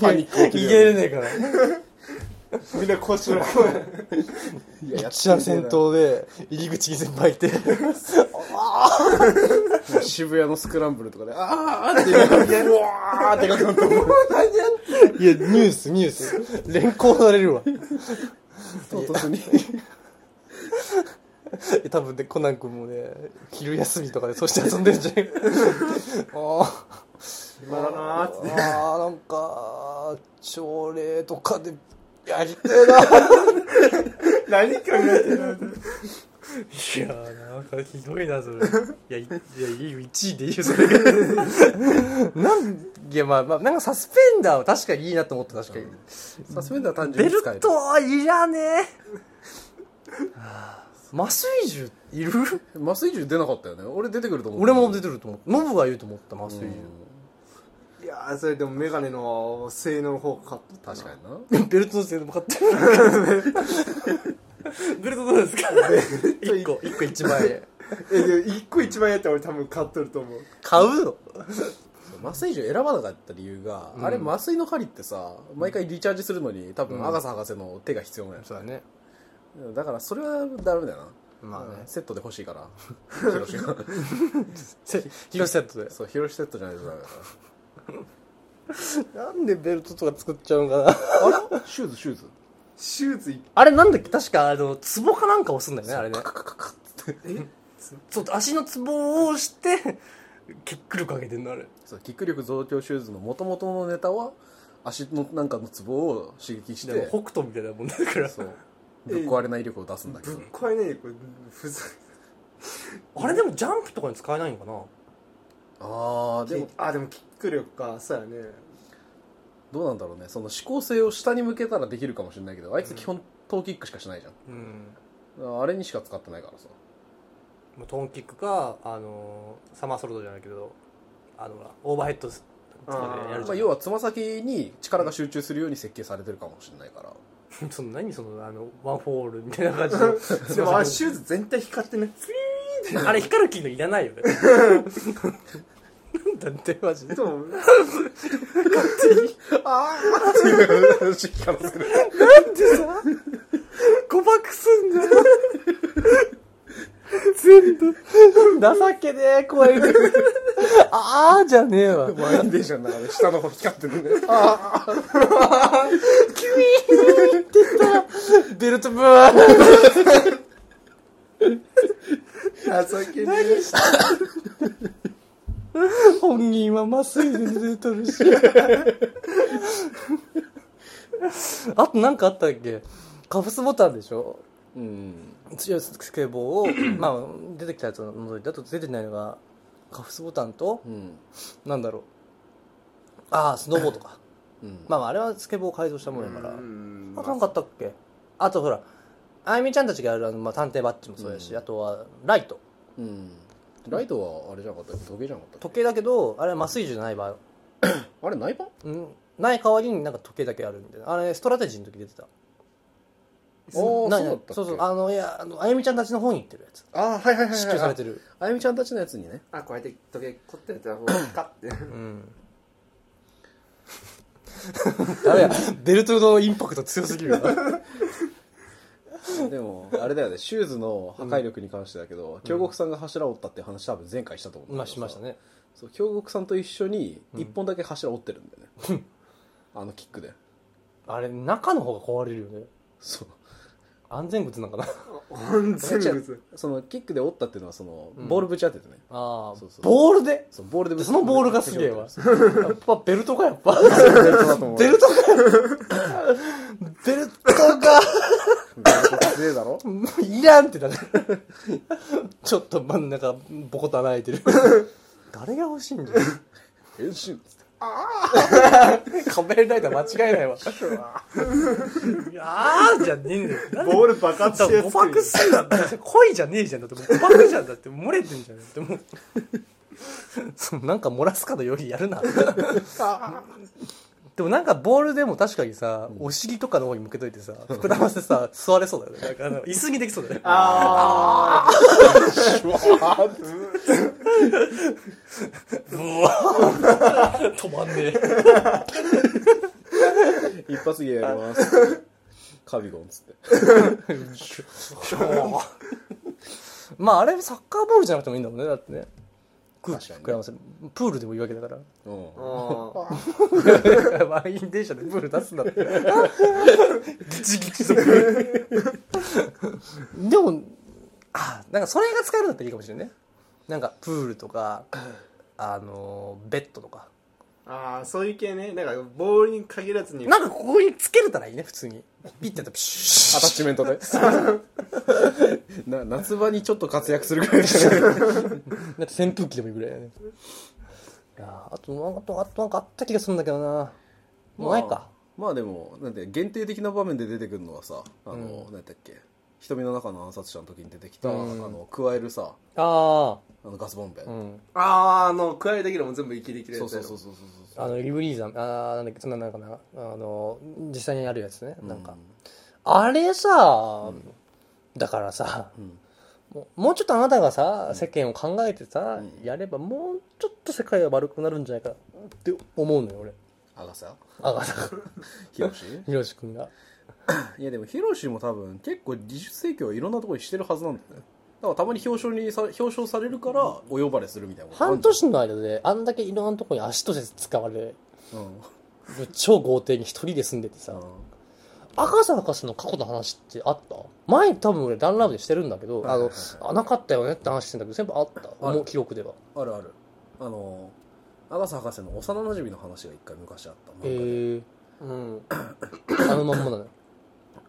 パニック起き逃るげれねえからみんな腰のいややっ私は先頭で入り口に先輩いて渋谷のスクランブルとかであーってうわーってかかったいやニュースニュース。連行されるわ唐突に多分ねコナン君もね。昼休みとかでそうして遊んでるんじゃないあ今 *laughs* だなーって。ーあーなんか朝礼とかでやりてえな。何考えてるいやーなんかひどいなそれ。いやいいやいいよ1位でいいよそれ。なんいやまあまあなんかサスペンダーは確かにいいなと思った確かに、サスペンダー単純ベルに使える。トはいらねえ麻酔銃いる？麻酔銃出なかったよね。俺出てくると思う俺も出てると思う。ノブが言うと思った麻酔いやーそれでもメガネの性能の方が勝ってた。な確かにな。銃 *laughs* ベルトの性能も買ってる *laughs* ベルトどうですか？1個1個1万円えで1個一番やったら俺多分買っとると思う。買うの？麻酔銃選ばなかった理由が、うん。あれ麻酔の針ってさ毎回リチャージするのに多分うん。アガサ博士の手が必要なんや、そうだね。だからそれはダメだよな。まあね。セットで欲しいから。*laughs* ヒロシが。ヒロシセットで。そうヒロシセットじゃないとダメだからなんでベルトとか作っちゃうのかな？らあれ？シューズシューズ。シューズいあれなんだっけ？確かあのツボかなんか押すんだよねあれね。カカカカってえ？そう足のツボを押してキック力上げてんのあれ。そうキック力増強シューズの元々のネタは足のなんかのツボを刺激して北斗みたいなもんだから。そう。ぶっ壊れない威力を出すんだけど。ぶっ壊れないよこれふざあれでもジャンプとかに使えないのかな？ああでもあでもキック力かそうやね。どうなんだろうね。その指向性を下に向けたらできるかもしれないけどあいつ基本トーキックしかしないじゃうん。んあれにしか使ってないからさ。まあトーキックかあのサマーソルトじゃないけどあのほらオーバーヘッドとかでやるじゃん、まあ、要はつま先に力が集中するように設計されてるかもしれないから。*laughs* その何そのあのワンフォーオールみたいな感じの。*laughs* でもあれシューズ全体光ってね。*laughs* あれ光る機能いらないよねなんだってマジで。でも *laughs* 話聞かせる誤爆すんだよ全部。情けねえ声。がああじゃねえわ。満員電車の中で下の方光ってるね。あベルトブワー *laughs* 情けね *laughs* 本人は麻酔で出てとるし。*laughs* あとなんかあったっけ？カフスボタンでしょ？うん。スケボーをまあ出てきたやつを除いてあと出てないのがカフスボタンとうん。なんだろう。ああスノボーとか。うん。まあまああれはスケボーを改造したものだから。うん。あとなんかあったっけ？あとほらあゆみちゃんたちがやるあの、まあ、探偵バッジもそうやし、うん。あとはライト。うんライトはあれじゃなかった時計じゃなかったっ時計だけどあれは麻酔銃じゃない場合。け *coughs* あれナイパン？うん。ない代わりになんか時計だけあるみたいなあれストラテジーの時出てた。おーなそうだったっけ？そうそう。あのいやあのあゆみちゃんたちの方に行ってるやつ。あーはいはいはいはい支給されてる。あゆみちゃんたちのやつにね。あこうやって時計取ってやったらこう *coughs* カッてうん。ダメやベルトのインパクト強すぎるよな *laughs* でもあれだよね。シューズの破壊力に関してだけど京極さんが柱を折ったっていう話多分前回したと思うんまあしましたね。そう京極さんと一緒に一本だけ柱折ってるんだよね。*laughs* あのキックで。あれ中の方が壊れるよね。そう。安全靴なんかな。安全違う物そのキックで折ったっていうのはそのうん。ボールぶち当ててね、ああそうそう。ボールで？そうボールでぶちそのボールがすげえわ。やっぱベルトかやっぱベルトだと思う。ベルトか *laughs* *laughs* ベルトがベルト強えだろ？もういらんってだからちょっと真ん中ボコッと穴開いてる。誰が欲しいんだよ？変身仮面ライダー間違いないわ。いやー。じゃねえ。んだよなんでボール爆発して誤爆すんだ。って恋じゃねえじゃんだって。もう誤爆じゃんだって。漏れてんじゃんだって。もう。そうなんか漏らすかのよりやるなでもなんかボールでも確かにさ、お尻とかの方に向けといてさ膨らませてさ座れそうだよね。なんかあの椅子にできそうだよね。あ止まんねえ。一発芸やります。カビゴンっつって。まああれサッカーボールじゃなくてもいいんだもんねだってね空気膨らませる。プールでもいいわけだから。満員電車でプール出すんだって。*laughs* ギチギチのプール。でもあなんかそれが使えるんだったらいいかもしれないね。なんかプールとかあのベッドとかあーそういう系ね。なんかボールに限らずに。なんかここにつけれたらいいね普通に。ピッてやったらピシアタッチメントで。*laughs* な夏場にちょっと活躍するぐらいでッなんか扇風機でもいいぐらいだね。いやーあとなんかあとあとなんかあった気がするんだけどな。もうないか。まあでもなんて限定的な場面で出てくるのはさあの、うん。なんだっけ瞳の中の暗殺者の時に出てきた、うん。あの加えるさああのガスボンベ、あうん。あーあの加えだけでも全部息できるやつそうそうそうそうそうそう。あのリブリーザーあーなんだっけそんななんかなあの実際にあるやつね。なんか、うあれさ、だからさうん。もうもうちょっとあなたがさ世間を考えてさ、うん。やればもうちょっと世界は悪くなるんじゃないかって思うのよ俺。アガサ？あがさヒロシ？ひろし君がいやでもヒロシも多分結構技術提供はいろんなところにしてるはずなんだよね。だからたまに表彰にさ表彰されるからお呼ばれするみたいなこと。あ半んじゃん年の間であんだけいろんなところに足として使われうん。超豪邸に一人で住んでてさ。赤瀬博士の過去の話ってあった？前多分俺ダンラブでしてるんだけど、はいはいはいあのあなかったよねって話してんだけど全部あった？ある。もう記録では。あるある。あのアガサ博士の幼馴染の話が一回昔あった。へ漫画で。えあのまんまだね *coughs*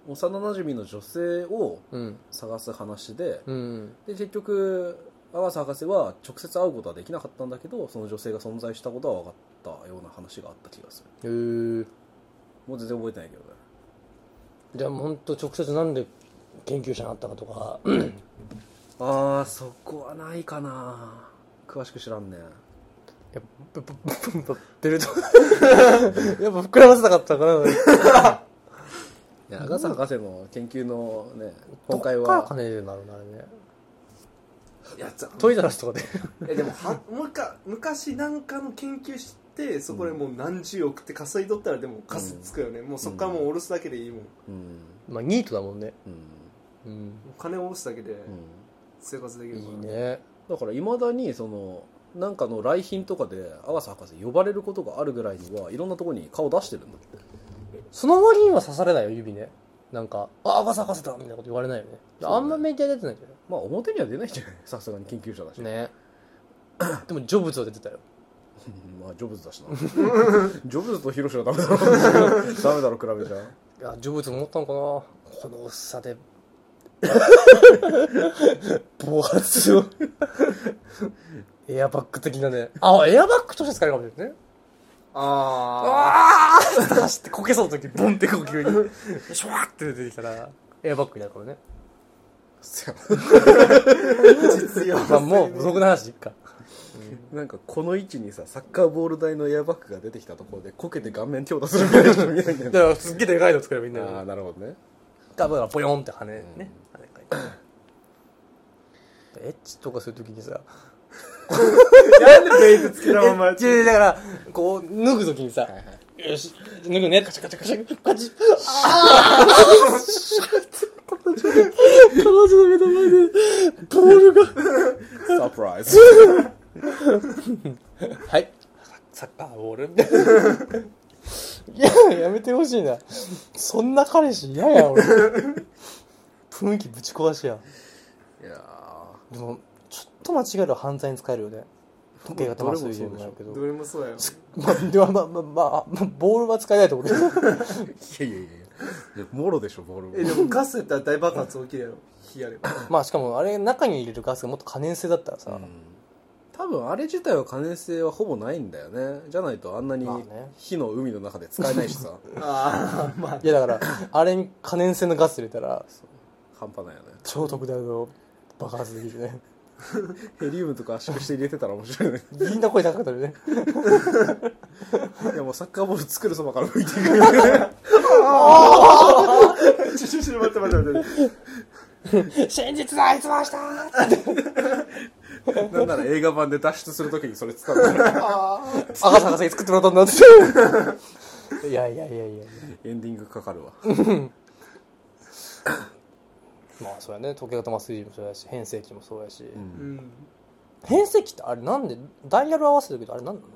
幼馴染の女性をうん。探す話でうんで結局アガサ博士は直接会うことはできなかったんだけどその女性が存在したことは分かったような話があった気がする。へえもう全然覚えてないけどね。じゃあ本当直接なんで研究者になったかとか。ああそこはないかな。詳しく知らんね。いやぶぶぶぶベルトやっぱ膨らませたかったかないやアガサ博士の研究のね今回どっからは金出るんだろうなあれね。やつトイザラスとかでえでもはもう一回昔なんかの研究してそこでもう何十億って稼いどったらでもカスつくよね、もうそっからもう下ろすだけでいいもん、うん。まあニートだもんね。うん。うん。金下ろすだけでうん。生活できるいから。いね。だからいまだにそのなんかの来賓とかで阿笠博士呼ばれることがあるぐらいにはいろんなところに顔出してるんだってその割には刺されないよ指ね。なんか「あ赤瀬博士だ」みたいなこと言われないよね。あんまメディア出てないじまあ表には出ないんじゃない。さすがに研究者だし、ね。*coughs* でもジョブズは出てたよ。う *laughs* んまあジョブズだしな。*laughs* ジョブズとヒロシはダメだろ *laughs* ダメだろ比べちゃいやジョブズ思ったのかな。この薄さで。暴発を。エアバッグ的なね。あエアバッグとして使えるかもしれないねあああ走ってこけそうな時ボンってこう急に。シュワーって出てきたらエアバッグになるからね。あ実用まあもう僕の話いっか。なんかこの位置にさサッカーボール台のエアバッグが出てきたところでこけて顔面強打するみたいな人見えないんだよだからすっげえでかいの作ればいいんだよ。ああなるほどね。多分ポヨンって羽ね、羽かいて。エッチとかするときにさ *laughs* なんでベイトつけたままやっいやいやだからこう脱ぐときにさ、よし脱ぐね。カチャカチャカチャカチャ。ああ彼女の目の前でボー。ルがサプライズはい。サッカーボール。いややめてほしいな。そんな彼氏嫌や俺。雰囲気ぶち壊しや。いやでもと間違える犯罪に使えるよね。時計型麻酔でもないけど。どれもそうやよ *laughs* まあ、ではまあまあまあ、まあ、ボールは使えないと思うけど。ー *laughs* いやいやいや。いやもろでしょボールえでもガスやったら大爆発起きるやろ。火やれば。*laughs* まあしかもあれ中に入れるガスがもっと可燃性だったらさ、うん。多分あれ自体は可燃性はほぼないんだよね。じゃないとあんなに火の海の中で使えないしさ。ああまあ。いやだからあれに可燃性のガス入れたら半端ないよね。超特大の爆発できるね *laughs* ヘリウムとか圧縮して入れてたら面白いね。みんな声高かったよね。*laughs* いやもうサッカーボール作るそばから吹いていく。ちょちょちょ待って待って待って真実だあいつましたなんなら映画版で脱出するときにそれ使うから赤坂さんに作ってもらったんだ。っ *laughs* ていやいやいやいや。エンディングかかるわまあそうやね。時計型マスリーもそうやし変声機もそうやし、うん。変声機ってあれなんでダイヤル合わせるけどあれなんなの？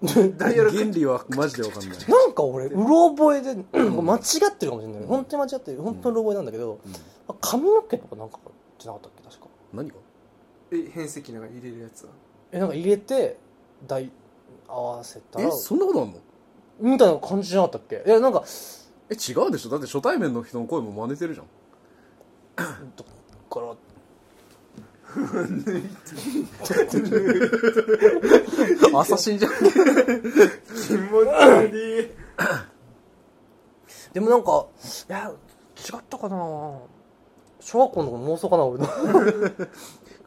*laughs* ダイヤル原理はマジでわかんない。なんか俺うろ覚えで間違ってるかもしれない。本当に間違ってる。本当にうろ覚えなんだけど、髪の毛とかなんかじゃなかったっけ確か何が？え変石の中に入れるやつは？えなんか入れて大合わせたら。えそんなことあんの？みたいな感じじゃなかったっけ？いやなんかえ違うでしょ。だって初対面の人の声も真似てるじゃんどっから？*laughs* 朝死んじゃう気持ち悪い。でもなんかいや違ったかな。小学校の頃妄想かな俺の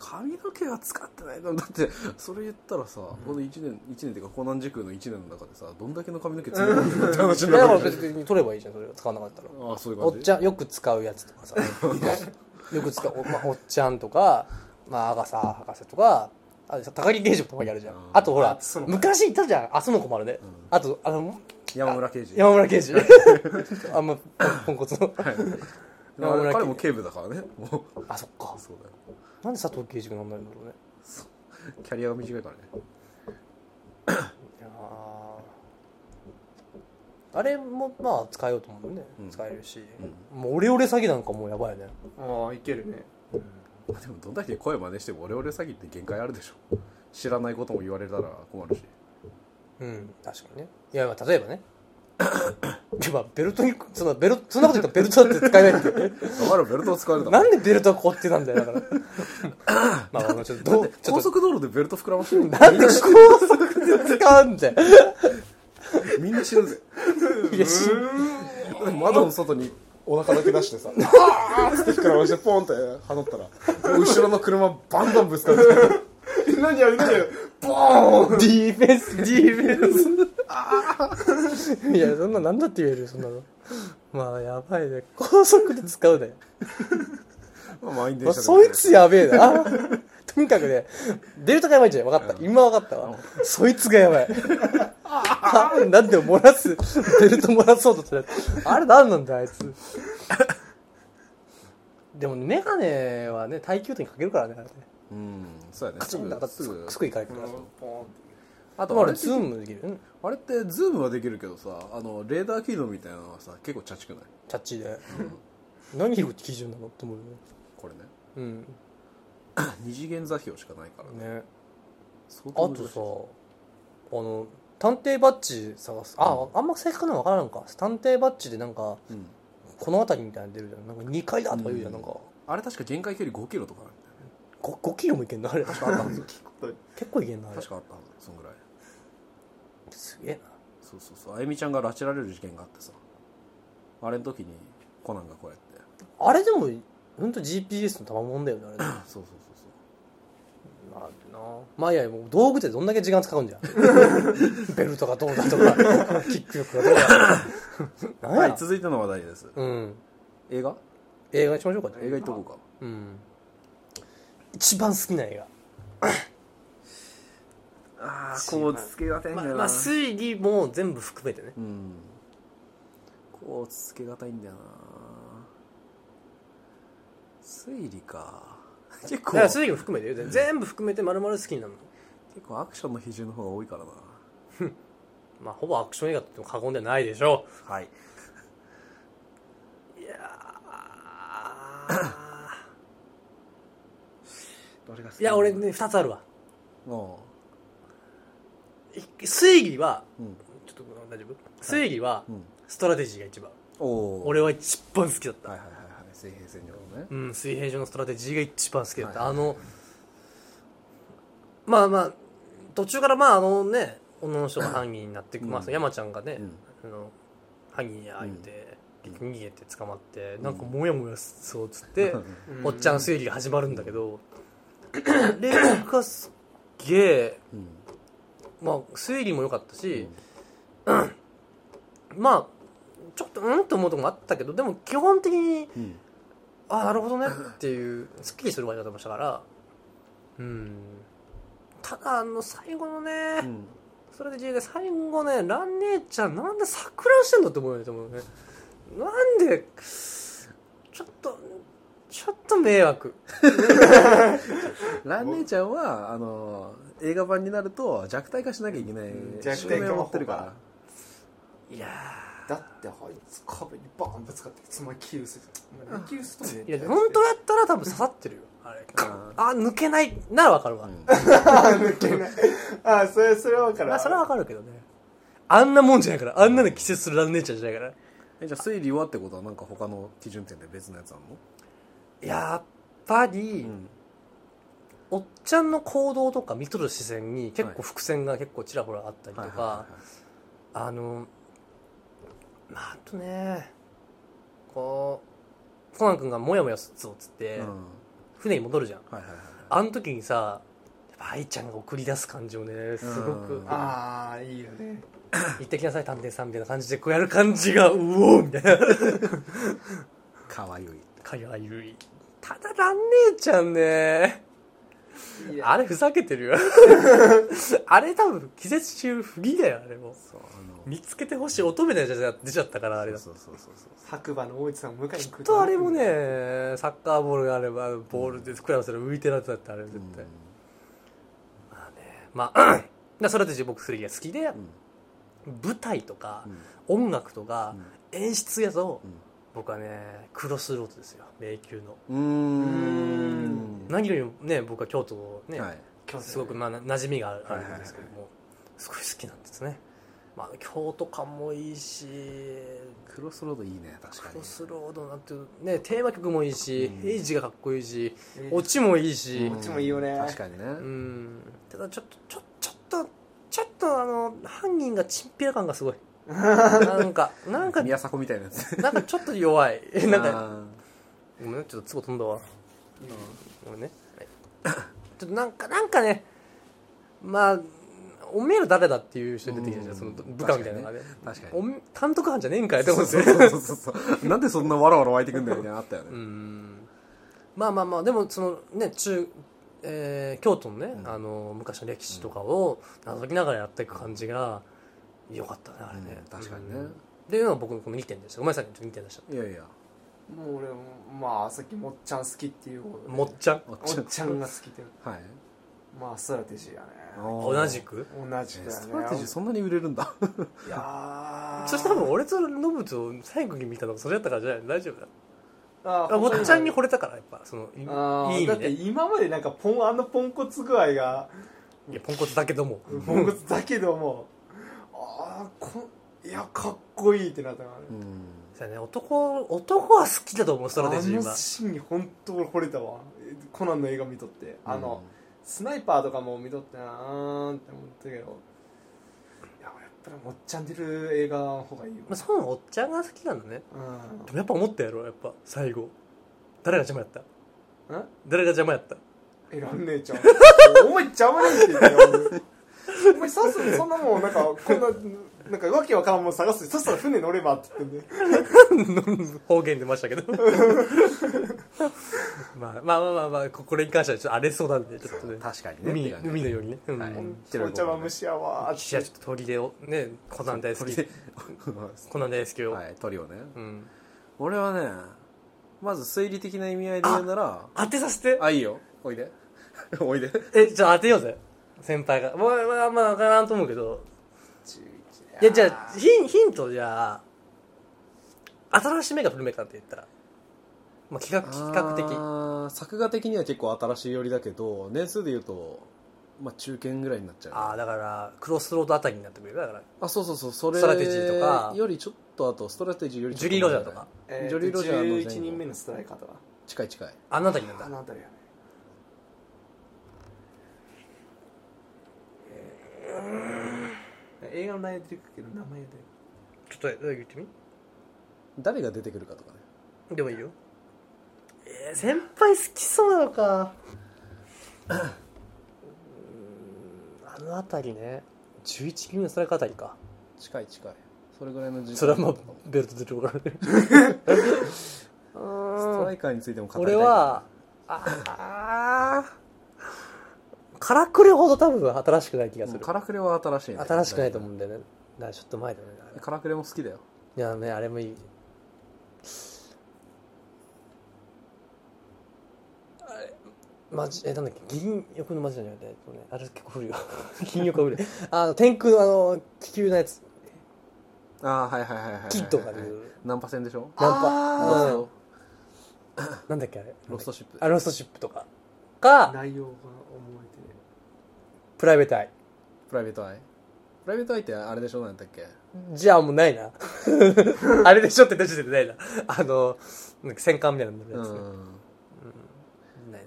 髪の毛は使ってないのだってそれ言ったらさ、この1年一年っていうか高南時空の1年の中でさどんだけの髪の毛詰め込ん。だって話になる。別に取ればいいじゃんそれ使わなかったら。ああそういうおっ感じちゃんよく使うやつとかさ。*laughs* よく使うお,、まあ、おっちゃんとか、まあ、アガサ博士とかあとさ高木刑事もたまにあるじゃん、うん。あとほらあその昔いたじゃん。あその子もあるね、あとあの山村刑事。山村刑事。あ *laughs* んまポンコツの。はい。山村彼も警部だからね。もう。あそっか。そうだよなんで佐藤刑事がなんないんだろうね。キャリアが短いからね。いやー。あれもまあ使えようと思うね、うん。使えるし、もうオレオレ詐欺なんかもうやばいよね。ああいけるね。でもどんだけ声真似してもオレオレ詐欺って限界あるでしょ。知らないことも言われたら困るし。うん。確かにね。いやまあ例えばねいやまあベルトにそのベルそんなこと言ったらベルトだって使えないってだからベルトを使えるだ。ろなんでベルトはこうってなんだよだから。*laughs* まあまあちょっと高速道路でベルト膨らましてるなんで高速で使うんだよ。みんな死ぬぜ。いやし窓の外にお腹だけ出してさ。あーって膨らましてポンって放ったら。後ろの車バンバンぶつかって *laughs* 何やる何やるボーン！ディーフェンスディーフェンス。いやそんななんだって言えるよそんなの。まあやばいね。高速で使うね。まあ満員で。そいつやべえな。とにかくねベルトがやばいんじゃない分かった。今分かったわ。そいつがやばい。あなんで漏らす？ベルト漏らそうとする。あれ何なんだあいつ。でもねメガネはね耐久点かけるからねあれねうんそうやね。カチンだからすぐ。すぐいかれるからあとあれズームできる？うん。あれってズームはできるけどさあのレーダー機能みたいなのはさ結構チャチくない？チャッチで。何が基準なのって思うよね。これね。うん。*coughs* 二次元座標しかないからね。ね。相あ当難しい。とさあの探偵バッジ探す。あ、あんま正確なの分からんか。探偵バッジでなんかうん。この辺りみたいなの出るじゃん。なんか2階だとか言うじゃん、なんか。あれ確か限界距離5キロとかね 5, 5キロもいけんの？あれ確かあったはず。*laughs* 結構いけんの？あれ。確かあったはずそんぐらい。すげえな。そうそうそう。あゆみちゃんが拉致られる事件があってさ。あれの時にコナンがこうやって。あれでも本当 GPS の賜物だよねあれ。*clears throat* ねそうそうそう。まあな。まあいやもう道具ってどんだけ時間使うんじゃん。*laughs* ベルトがどうだとか *laughs* キック力がどうだはい続いての話題です。うん。映画？映画にしましょうか。映画行っとこうか。うん一番好きな映画。ああこうつけがたいまあ、まあ、推理も全部含めてね。うん。こうつけがたいんだよな。推理か。*laughs* 結構。だから推理も含めてよ。全部含めて丸々好きになるの。結構アクションの比重の方が多いからな。*laughs* まあほぼアクション映画っても過言ではないでしょはい、ういや *laughs* どれが好いや俺ね2つあるわ。もい推理はう、うん。ちょっと大丈夫？推理はうん、ストラテジーが一番。おお俺は一番好きだった、はいはいはいはい。水平線上のね。うん水平上のストラテジーが一番好きだった、はいあのまあまあ途中からまああのね女の人が犯人になっていく、うん。まあ山ちゃんがね、うん。あの犯人や言うて、結局逃げて捕まって、なんかモヤモヤそうっつって、おっちゃん推理が始まるんだけど、あれがすっげえうんまあ推理も良かったし、まあちょっとうんと思うとこもあったけどでも基本的にうん。ああなるほどねっていうすっきりする終わり方もしたからうん。ただあの最後のね、うん。それで自由で最後ね蘭姉ちゃんなんで錯乱してんのって思うよねと思うね。なんでちょっとちょっと迷惑。*laughs* ラン姉ちゃんはあの映画版になると弱体化しなきゃいけない弱体化持ってるからいやだってあいつ壁にバーンぶつかってつまりキルするお前何キルすといや本当やったら多分刺さってるよ。あれああ抜けない。ならわかるわ、抜けないあそれそれは分かる。まあそれはわかるけどね。あんなもんじゃないから。あんなの季節するラン姉ちゃんじゃないから。えじゃあ推理はってことはなんか他の基準点で別のやつあるやっぱり、のうん。おっちゃんの行動とか見とる視線に結構伏線が結構ちらほらあったりとか、あのまああとねこうコナン君がモヤモヤすっつおっつって、うん。船に戻るじゃん。あの時にさやっぱ愛ちゃんが送り出す感じをね。すごく。うん。ああいいよね。*coughs* 行ってきなさい探偵さんみたいな感じでこうやる感じがうおーみたいな。*laughs* かわゆいかわゆいただ蘭姉ちゃんね。あれふざけてるよ。*laughs* あれ多分季節中不義だよあれも。見つけてほしい乙女のやつが出ちゃったからあれだ。そうそうそうそう白馬の大内さんを迎えに来るきっとあれもねサッカーボールがあればボールでクラブする浮いてるやつだってあれ絶対、まあねまあ *clears throat* だそれで僕3が好きで、うん。舞台とかう、ん。音楽とか、演出やぞ、僕はねクロスロードですよ。迷宮の、うん。うーん。何よりもね僕は京都をね、はい。すごくまあな馴染みがあるあはいはいはい。るんですけども、すごい好きなんですね、まあ、京都感もいいしクロスロードいいね確かに。クロスロードなんていうねテーマ曲もいいし、うん。エイジがかっこいいしえオチもいいし。こっちもいいよね。確かにね。うん。ただちょっとちょちょっとちょっとあの犯人がチンピラ感がすごいなんかなんか宮迫みたいなやつ。なんかちょっと弱い。*laughs* なんかあごめんねちょっとツボ飛んだわ。ごめんね、はい、*laughs* ちょっとなんかなんかねまあおめえら誰だっていう人出てきたじゃん。うん。その部下みたいなのがね。ー確かに。おめ監督班じゃねえんかいって思うんですよそうそうそうそう。なんでそんなわらわら湧いてくんだよみたいなのあったよ *laughs* うねん。まあまあまあでもそのね中、えー京都のね、うん。あの昔の歴史とかを覗きながらやっていく感じが良かったねあれね、うん。確かにね。うんっていうのが僕のこの2点でした。ごめんなさいちょっと2点でした。いやいや。もう俺もまあさっきもっちゃん好きっていうことで。もっちゃん？おっちゃんが好きではい。まあストラテジーやね。同じく？同じくやねストラテジーそんなに売れるんだ。いやー。*laughs* そして多分俺とノブと最後に見たのがそれやったからじゃない？大丈夫だ。ああおっちゃんに惚れたからやっぱそのいあーだっていい意味で。今までなんかポンあのポンコツ具合がいやポンコツだけども。ポンコツだけどもこいやかっこいいってなったからね。うん。そうやね男男は好きだと思うストラテジーは。あのシーンに本当俺惚れたわ。コナンの映画見とって。あの、スナイパーとかも見とってなーんって思ったけど。いややっぱりもっちゃん出る映画の方がいいよ、まあ、そういうのおっちゃんが好きなんだね。うん。でもやっぱ思ったやろやっぱ最後。誰が邪魔やった？ん誰が邪魔やった？えらんねえちゃん。お前邪魔ねえって言ったよお前さっさとそんなもんなんかこんななんかわけわからんもん探す。さっさと船乗ればって言って。ん *laughs* で方言出ましたけど。*laughs* まあまあまあまあ、まあ、ここれに関してはちょっと荒れそうなんでちょっとね。確かにね。海のようにね、うん。はい。お茶碗蒸しやわ。ー岸はちょっと鳥でをねコナン大好き。*laughs* コナン大好きよ、はい鳥をね。うん、俺はねまず推理的な意味合いで言うなら当てさせて。あいいよ。おいで。おいで。えじゃあ当てようぜ先輩が。もうまああんま分からんと思うけど。いやじゃあヒンヒントじゃあ新しい目が古めかって言ったら。まあ企画企画的。作画的には結構新しい寄りだけど年数で言うとまあ中堅ぐらいになっちゃうああだからクロスロードあたりになってくるよだから。あそうそうそう。それストラテジーとか。よりちょっとあとストラテジーよりちょっジョリー・ロジャーとか。えージョリーロジャーの前後11人目のストライカーとか。近い近い。あのあたりなんだ。あの辺りやね画の内容出てくるけど名前がちょっと言ってみ？誰が出てくるかとかね。でもいいよ。えー、先輩好きそうなのか。うーん。あの辺りね。11組のストライクあたりか。近い近い。それぐらいの時間。それはまあベルト出てるからね。*laughs* ストライカーについても語りたい。俺はああカラクリほど多分新しくない気がする。カラクレは新しいね。新しくないと思うんだよね。だからちょっと前だね。あれカラクレも好きだよ。いやねあれもいい。あれマジえなんだっけ？銀翼のマジじゃなくてあれ結構古いよ。*laughs* 銀翼は古い。*laughs* あの天空のあの気球のやつ。ああはいはいはいはいはいキッドが出るナンパ戦でしょ？ナンパ、うん、なんだっけあれ？ロストシップ。あロストシップとか。か内容が覚えてねプライベートアイプライベートアイプライベートアイってあれでしょ？なんだっけ？じゃあもうないな。*laughs* あれでしょって出してないな。あのなんか戦艦みたいなのやつ、うん。ない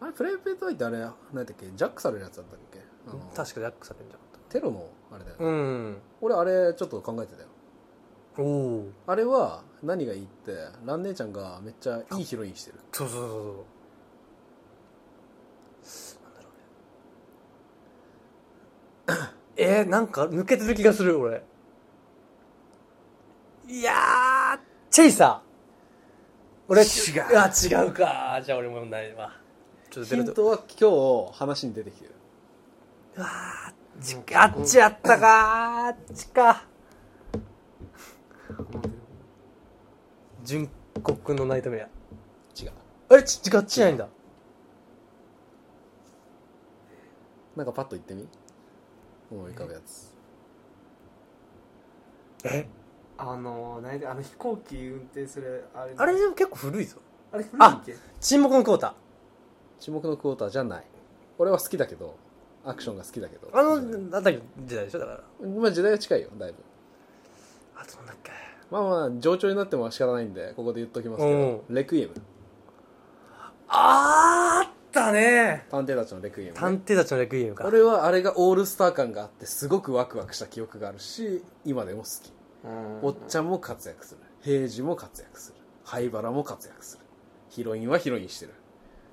あれプライベートアイってあれなんだっけ？ジャックされるやつだったっけ？確かジャックされるんじゃなかっテロのあれだよたね。うん。俺あれちょっと考えてたよ。おお。あれは何がいいって蘭姉ちゃんがめっちゃいいヒロインしてる。そうそうそうそうなんだろうね *coughs* えー、なんか抜けてる気がする俺。いやーチェイサー。俺違う。あ違うか。じゃあ俺もないわ。ちょっとヒントは今日話に出てきてる。うわーちあっちやったかあっちか。純国のナイトメア。違う。あれち違っちないんだ。なんかパッと言ってみ？思い浮かぶやつ。え？あの何であの飛行機運転するあれ。あれでも結構古いぞ。あれ古いっけ？沈黙のクォーター。沈黙のクォーターじゃない。俺は好きだけどアクションが好きだけど。あのあたりの時代でしょ？だから。まあ時代は近いよだいぶ。あとなんだっけ？まあまあ上長になっても仕方ないんでここで言っときますけど。レクイエム。あーあったね。探偵たちのレクイエムね、探偵たちのレクイエムか。俺はあれがオールスター感があってすごくワクワクした記憶があるし今でも好き。おっちゃんも活躍する。平次も活躍する。灰原も活躍する。ヒロインはヒロインしてる。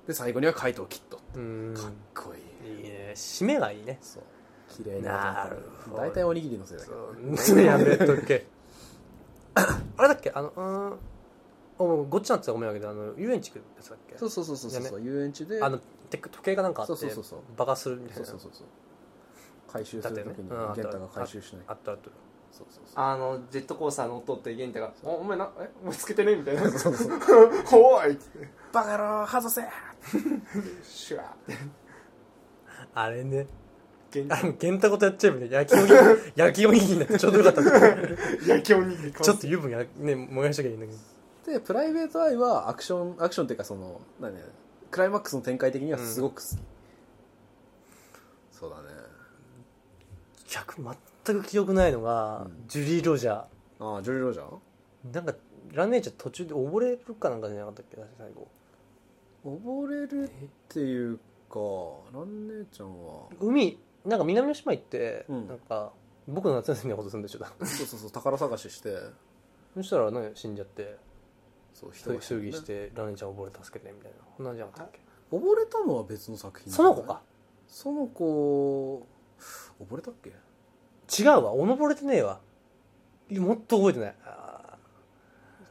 で最後には怪盗キッドうーん。かっこいい。いいね。締めがいいね。そう。綺麗ななるほど大体おにぎりのせいだけど。*laughs* やめとけ。あれだっけ？あのうーんおごっちゃんってごめんだけどあの遊園地行くやつだっけ？そうそうそうそうそう遊園地で。あのて時計がなんかあってそうそうそうそう。爆発するみたいな。そうそうそうそう。回収するときにだったよねが回収しない。あったあったそうそうそう。あのジェットコースター乗っとって玄太が「おお前なえ？お前つけてね」みたいな「そうそうおい!」って。バカ野郎外せ！シュワーって。あれね。玄あの玄太ことやっちゃえばね。焼きおにぎり焼きおにぎりになってちょうどよかった。*laughs* 焼きおにぎりちょっと油分やね燃やしときゃいいんだけどでプライベートアイはアクションアクションっていうかその何ねクライマックスの展開的にはすごく好き、そうだね。逆全く記憶ないのが、うん。ジュリー・ロジャー。ああジョリー・ロジャー？なんかランネーチャー途中で溺れるかなんかじゃなかったっけ？最後。溺れるっていうか蘭姉ちゃんは？海なんか南の島行って、うん。なんか僕の夏休みのことするんでしょそうそうそう宝探しして。そしたらね死んじゃってそう人一人葬儀ねしてランネーちゃん溺れ助けてみたいな。こんなんじゃなかったっけ？溺れたのは別の作品その子か？その子溺れたっけ？違うわ。おのぼれてねえわ。いやもっと覚えてない。あ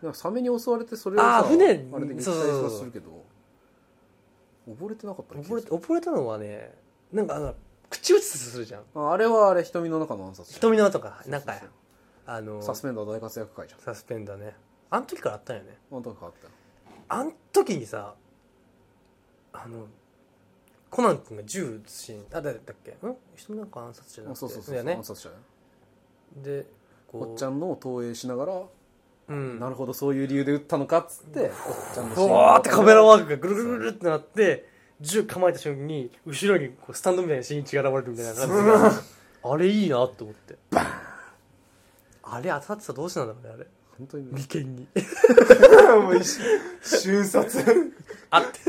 なんかサメに襲われてそれをさあー船あれで撃退そうそうそう。するけど溺れてなかった溺れて溺れたのはねなんかあの口移しするじゃん。ああれはあれ瞳の中の暗殺瞳のとかなんかあのサスペンダー大活躍会じゃん。サスペンダーねあの時からあったんよね。あの時変わったよ。あん時にさあのコナン君が銃撃つシーンあ誰だっけ？ん？人なんか暗殺じゃなくてあそうそうそうね。暗殺者よでこうおっちゃんのを投影しながら、うん。なるほどそういう理由で撃ったのかっつって、おっちゃんのシーンふわーってカメラワークがぐるぐるぐるってなって銃構えた瞬間に後ろにこうスタンドみたいな新一が現れるみたいな感じが。あれいいなと思って。あれ当たってたらどうしてたんだろうねあれ本当に。ね眉間に。*laughs* もう一瞬殺。あっ。て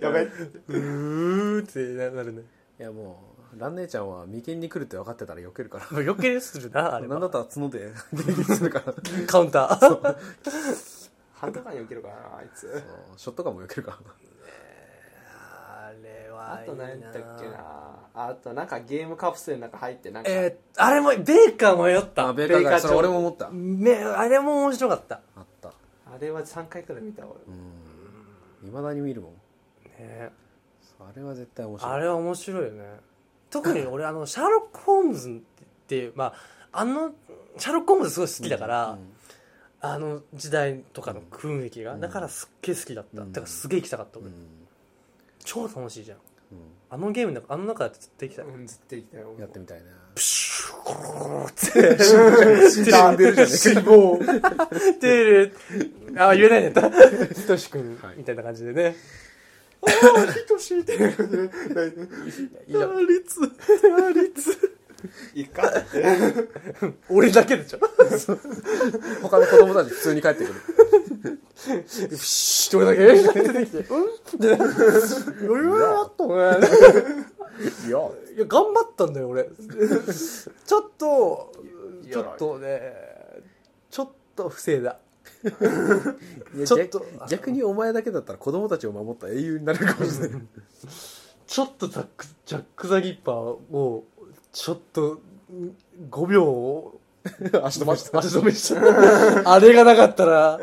*laughs* ややべ。うーってななるね。いやも蘭姉ちゃんは眉間に来るって分かってたら避けるから。余計するなあれは。なんだったら角で。迎撃するからカウンター。歯とかに受けるからなあいつ。そうショットガンも避けるからあれはあと何やったっけな。あとなんかゲームカプセルの中入ってなんか、えー、あれもベーカー迷った。あベーカーそれ俺も思った。ねあれも面白かった。あった。あれは3回くらい見た俺うん。いまだに見るもん。ね。あれは絶対面白い。あれは面白いよね。特に俺あのシャーロック・ホームズっていうまああのシャーロック・ホームズすごい好きだから、うんあの時代とかの雰囲気が、うんだからすっげえ好きだった、うん。だからすげえ行きたかった俺、うん。超楽しいじゃん。うあのゲームの中あの中で絶対行きた。い、うん絶対行きたいんやってみたいな。プシューゴーって。死んでるじゃね死亡。てるあ言えないね。ひとしくんはい。みたいな感じでね。ああひとしいって。いいじゃん。率率いかって俺だけでしょ。他の子供たち普通に帰ってくる。プシュー俺だけ？出てきてうん？って余裕だった？ねいや。いや頑張ったんだよ俺。ちょっといや。ちょっとねちょっと不正だ。いやちょっと逆逆にお前だけだったら子供たちを守った英雄になれるかもしれない。ちょっとザックジャック・ザ・ギッパーをちょっと5秒 *laughs* 足止めした *laughs* 足止めした *laughs* あれがなかったら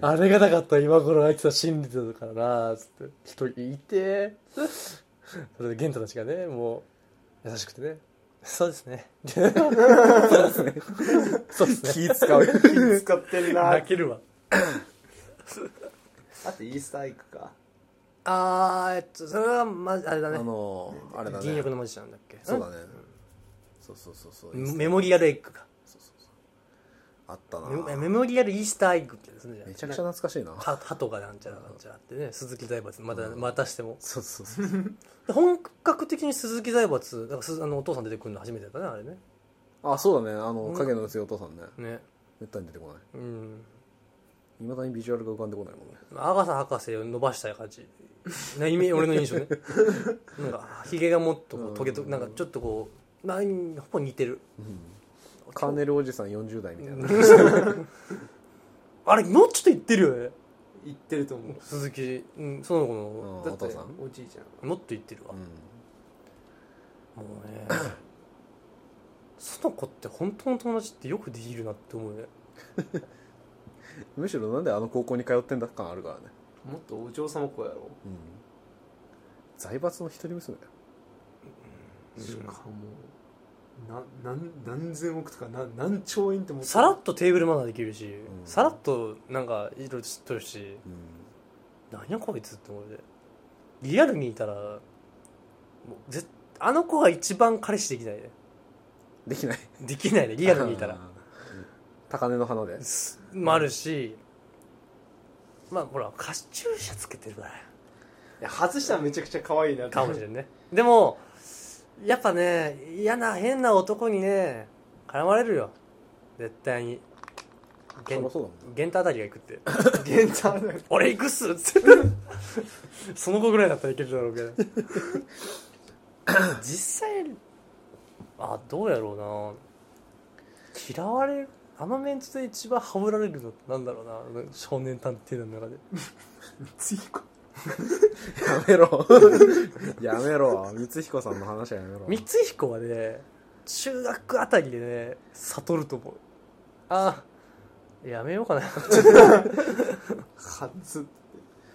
あれがなかったら今頃あいつは信じてたからなつって。一人いて。それで玄太たちがねもう優しくてね。そうですね。そうですね。そうですね。気使う気使ってんな。泣けるわ。あとイースターエッグか。あーえっとそれはまあれだあねのあれだね。銀翼のマジシャンだっけ？そうだねそうそうそうそうう。んメモリアルエッグか。あったな。メメモリアルイースターエッグってやつね。めちゃくちゃ懐かしいな。は鳩がなんちゃらなんちゃらってね鈴木財閥。またまたしても。そうそうそう本格的に鈴木財閥だからすあのお父さん出てくるの初めてだったねあれね。あそうだね。あのうん。影の強いお父さんね。ね。めったに出てこない。うん。いまだにビジュアルが浮かんでこないもんね。アガサ博士を伸ばしたい感じ。な俺の印象ね。*laughs* なんかひげがもっとこうトゲとなんかちょっとこうなんほぼ似てる。カーネルおじさん40代みたいな。あれもうちょっと言ってるよね。言ってると思う。鈴木、うん、その子のうんお父さん？おじいちゃんもっと言ってるわ、うん。もうねその子って本当の友達ってよくできるなって思うね。むしろなんであの高校に通ってんだ感あるからね。もっとお嬢様子やろ。うん。財閥の一人娘。だよしかもな何何千億とかな何兆円ってもさらっとテーブルマナーできるし、ん。さらっとなんかいろいろ知っとるし。うやこいつって思うで。リアルにいたらもうぜあの子が一番彼氏できないねできない。できないねリアルにいたら。*laughs* 高嶺の花で。もあるしまあほらカチューシャつけてるから。いや外したらめちゃくちゃ可愛いなって。かもしれんね。でもやっぱね嫌な変な男にね絡まれるよ。絶対に。そりゃそうだもんゲンタあたりが行くって。ゲンタ俺行くっす。っつってその子ぐらいだったらいけるだろうけど。*laughs* 実際あどうやろうな。嫌われるあのメンツで一番ハブられるのってなんだろうな。少年探偵団の中で。*laughs* 次こやめろ。やめろ。光彦さんの話はやめろ。光彦はね中学あたりでね悟ると思う。あ。やめようかな。はず。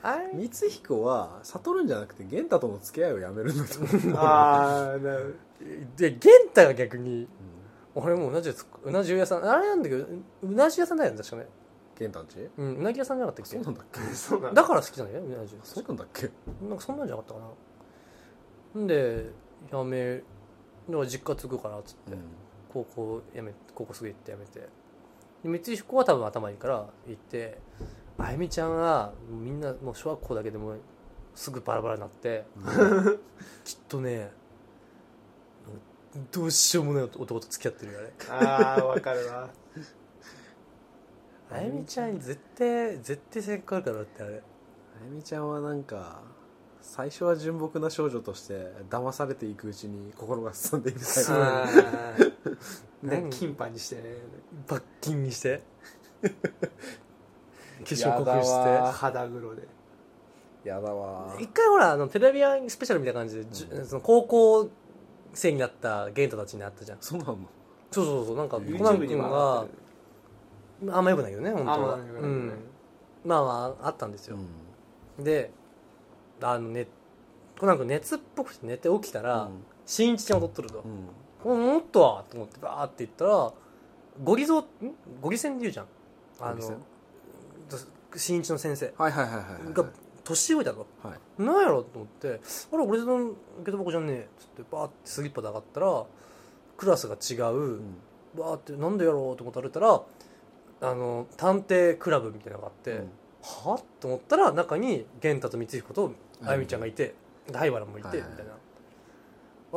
あれ？光彦は悟るんじゃなくて玄太との付き合いをやめるんだと思う、ああなで玄太が逆に俺もうなじうな重屋さんあれなんだけどうなじ屋さんだよね確かね玄太んち？うんうなぎ屋さんじゃなかったっけ？そうなんだっけ？そうなんだ。だから好きなんだよねうなじそうなんだっけ？なんかそんなんじゃなかったかな。んでやめだから実家継ぐからっつって、高校やめ高校すぐ行ってやめて。で光彦は多分頭いいから行ってあゆみちゃんがみんなもう小学校だけでもすぐバラバラになってきっとねどうしようもない男と付き合ってるよあれ。ああわかるわあゆみちゃんに絶対絶対性格あるからだってあれ。あゆみちゃんはなんか最初は純朴な少女として騙されていくうちに心が進んでいくタイプあね *laughs* 金パンにして。ね罰金にして。*laughs* 化粧やだ濃くしてわ肌黒で。やだわ一回ほらあのテレビアンスペシャルみたいな感じで、じゅその高校生になったゲンタたちに会ったじゃん。そうなの。そうそうそうなんかコナン君もがあんまよくないよね本当は。良くないうん。まあまああったんですよ、であのねコナン君熱っぽくて寝て起きたら、新一ちゃん踊っとると。う、ん。おもっとはと思ってバーって言ったらゴリゾんゴリセンで言うじゃんあの新一の先生が年上だとはいなんやろと思って「あれ俺の下駄箱じゃねえ」っつってバーってスリッパで上がったらクラスが違う、うんバーってなんでやろうと思って歩いたらあの探偵クラブみたいなのがあって、うん。はと思ったら中に源太と光彦とうん。あゆみちゃんがいて、で灰原もいて、はいはいみたいな。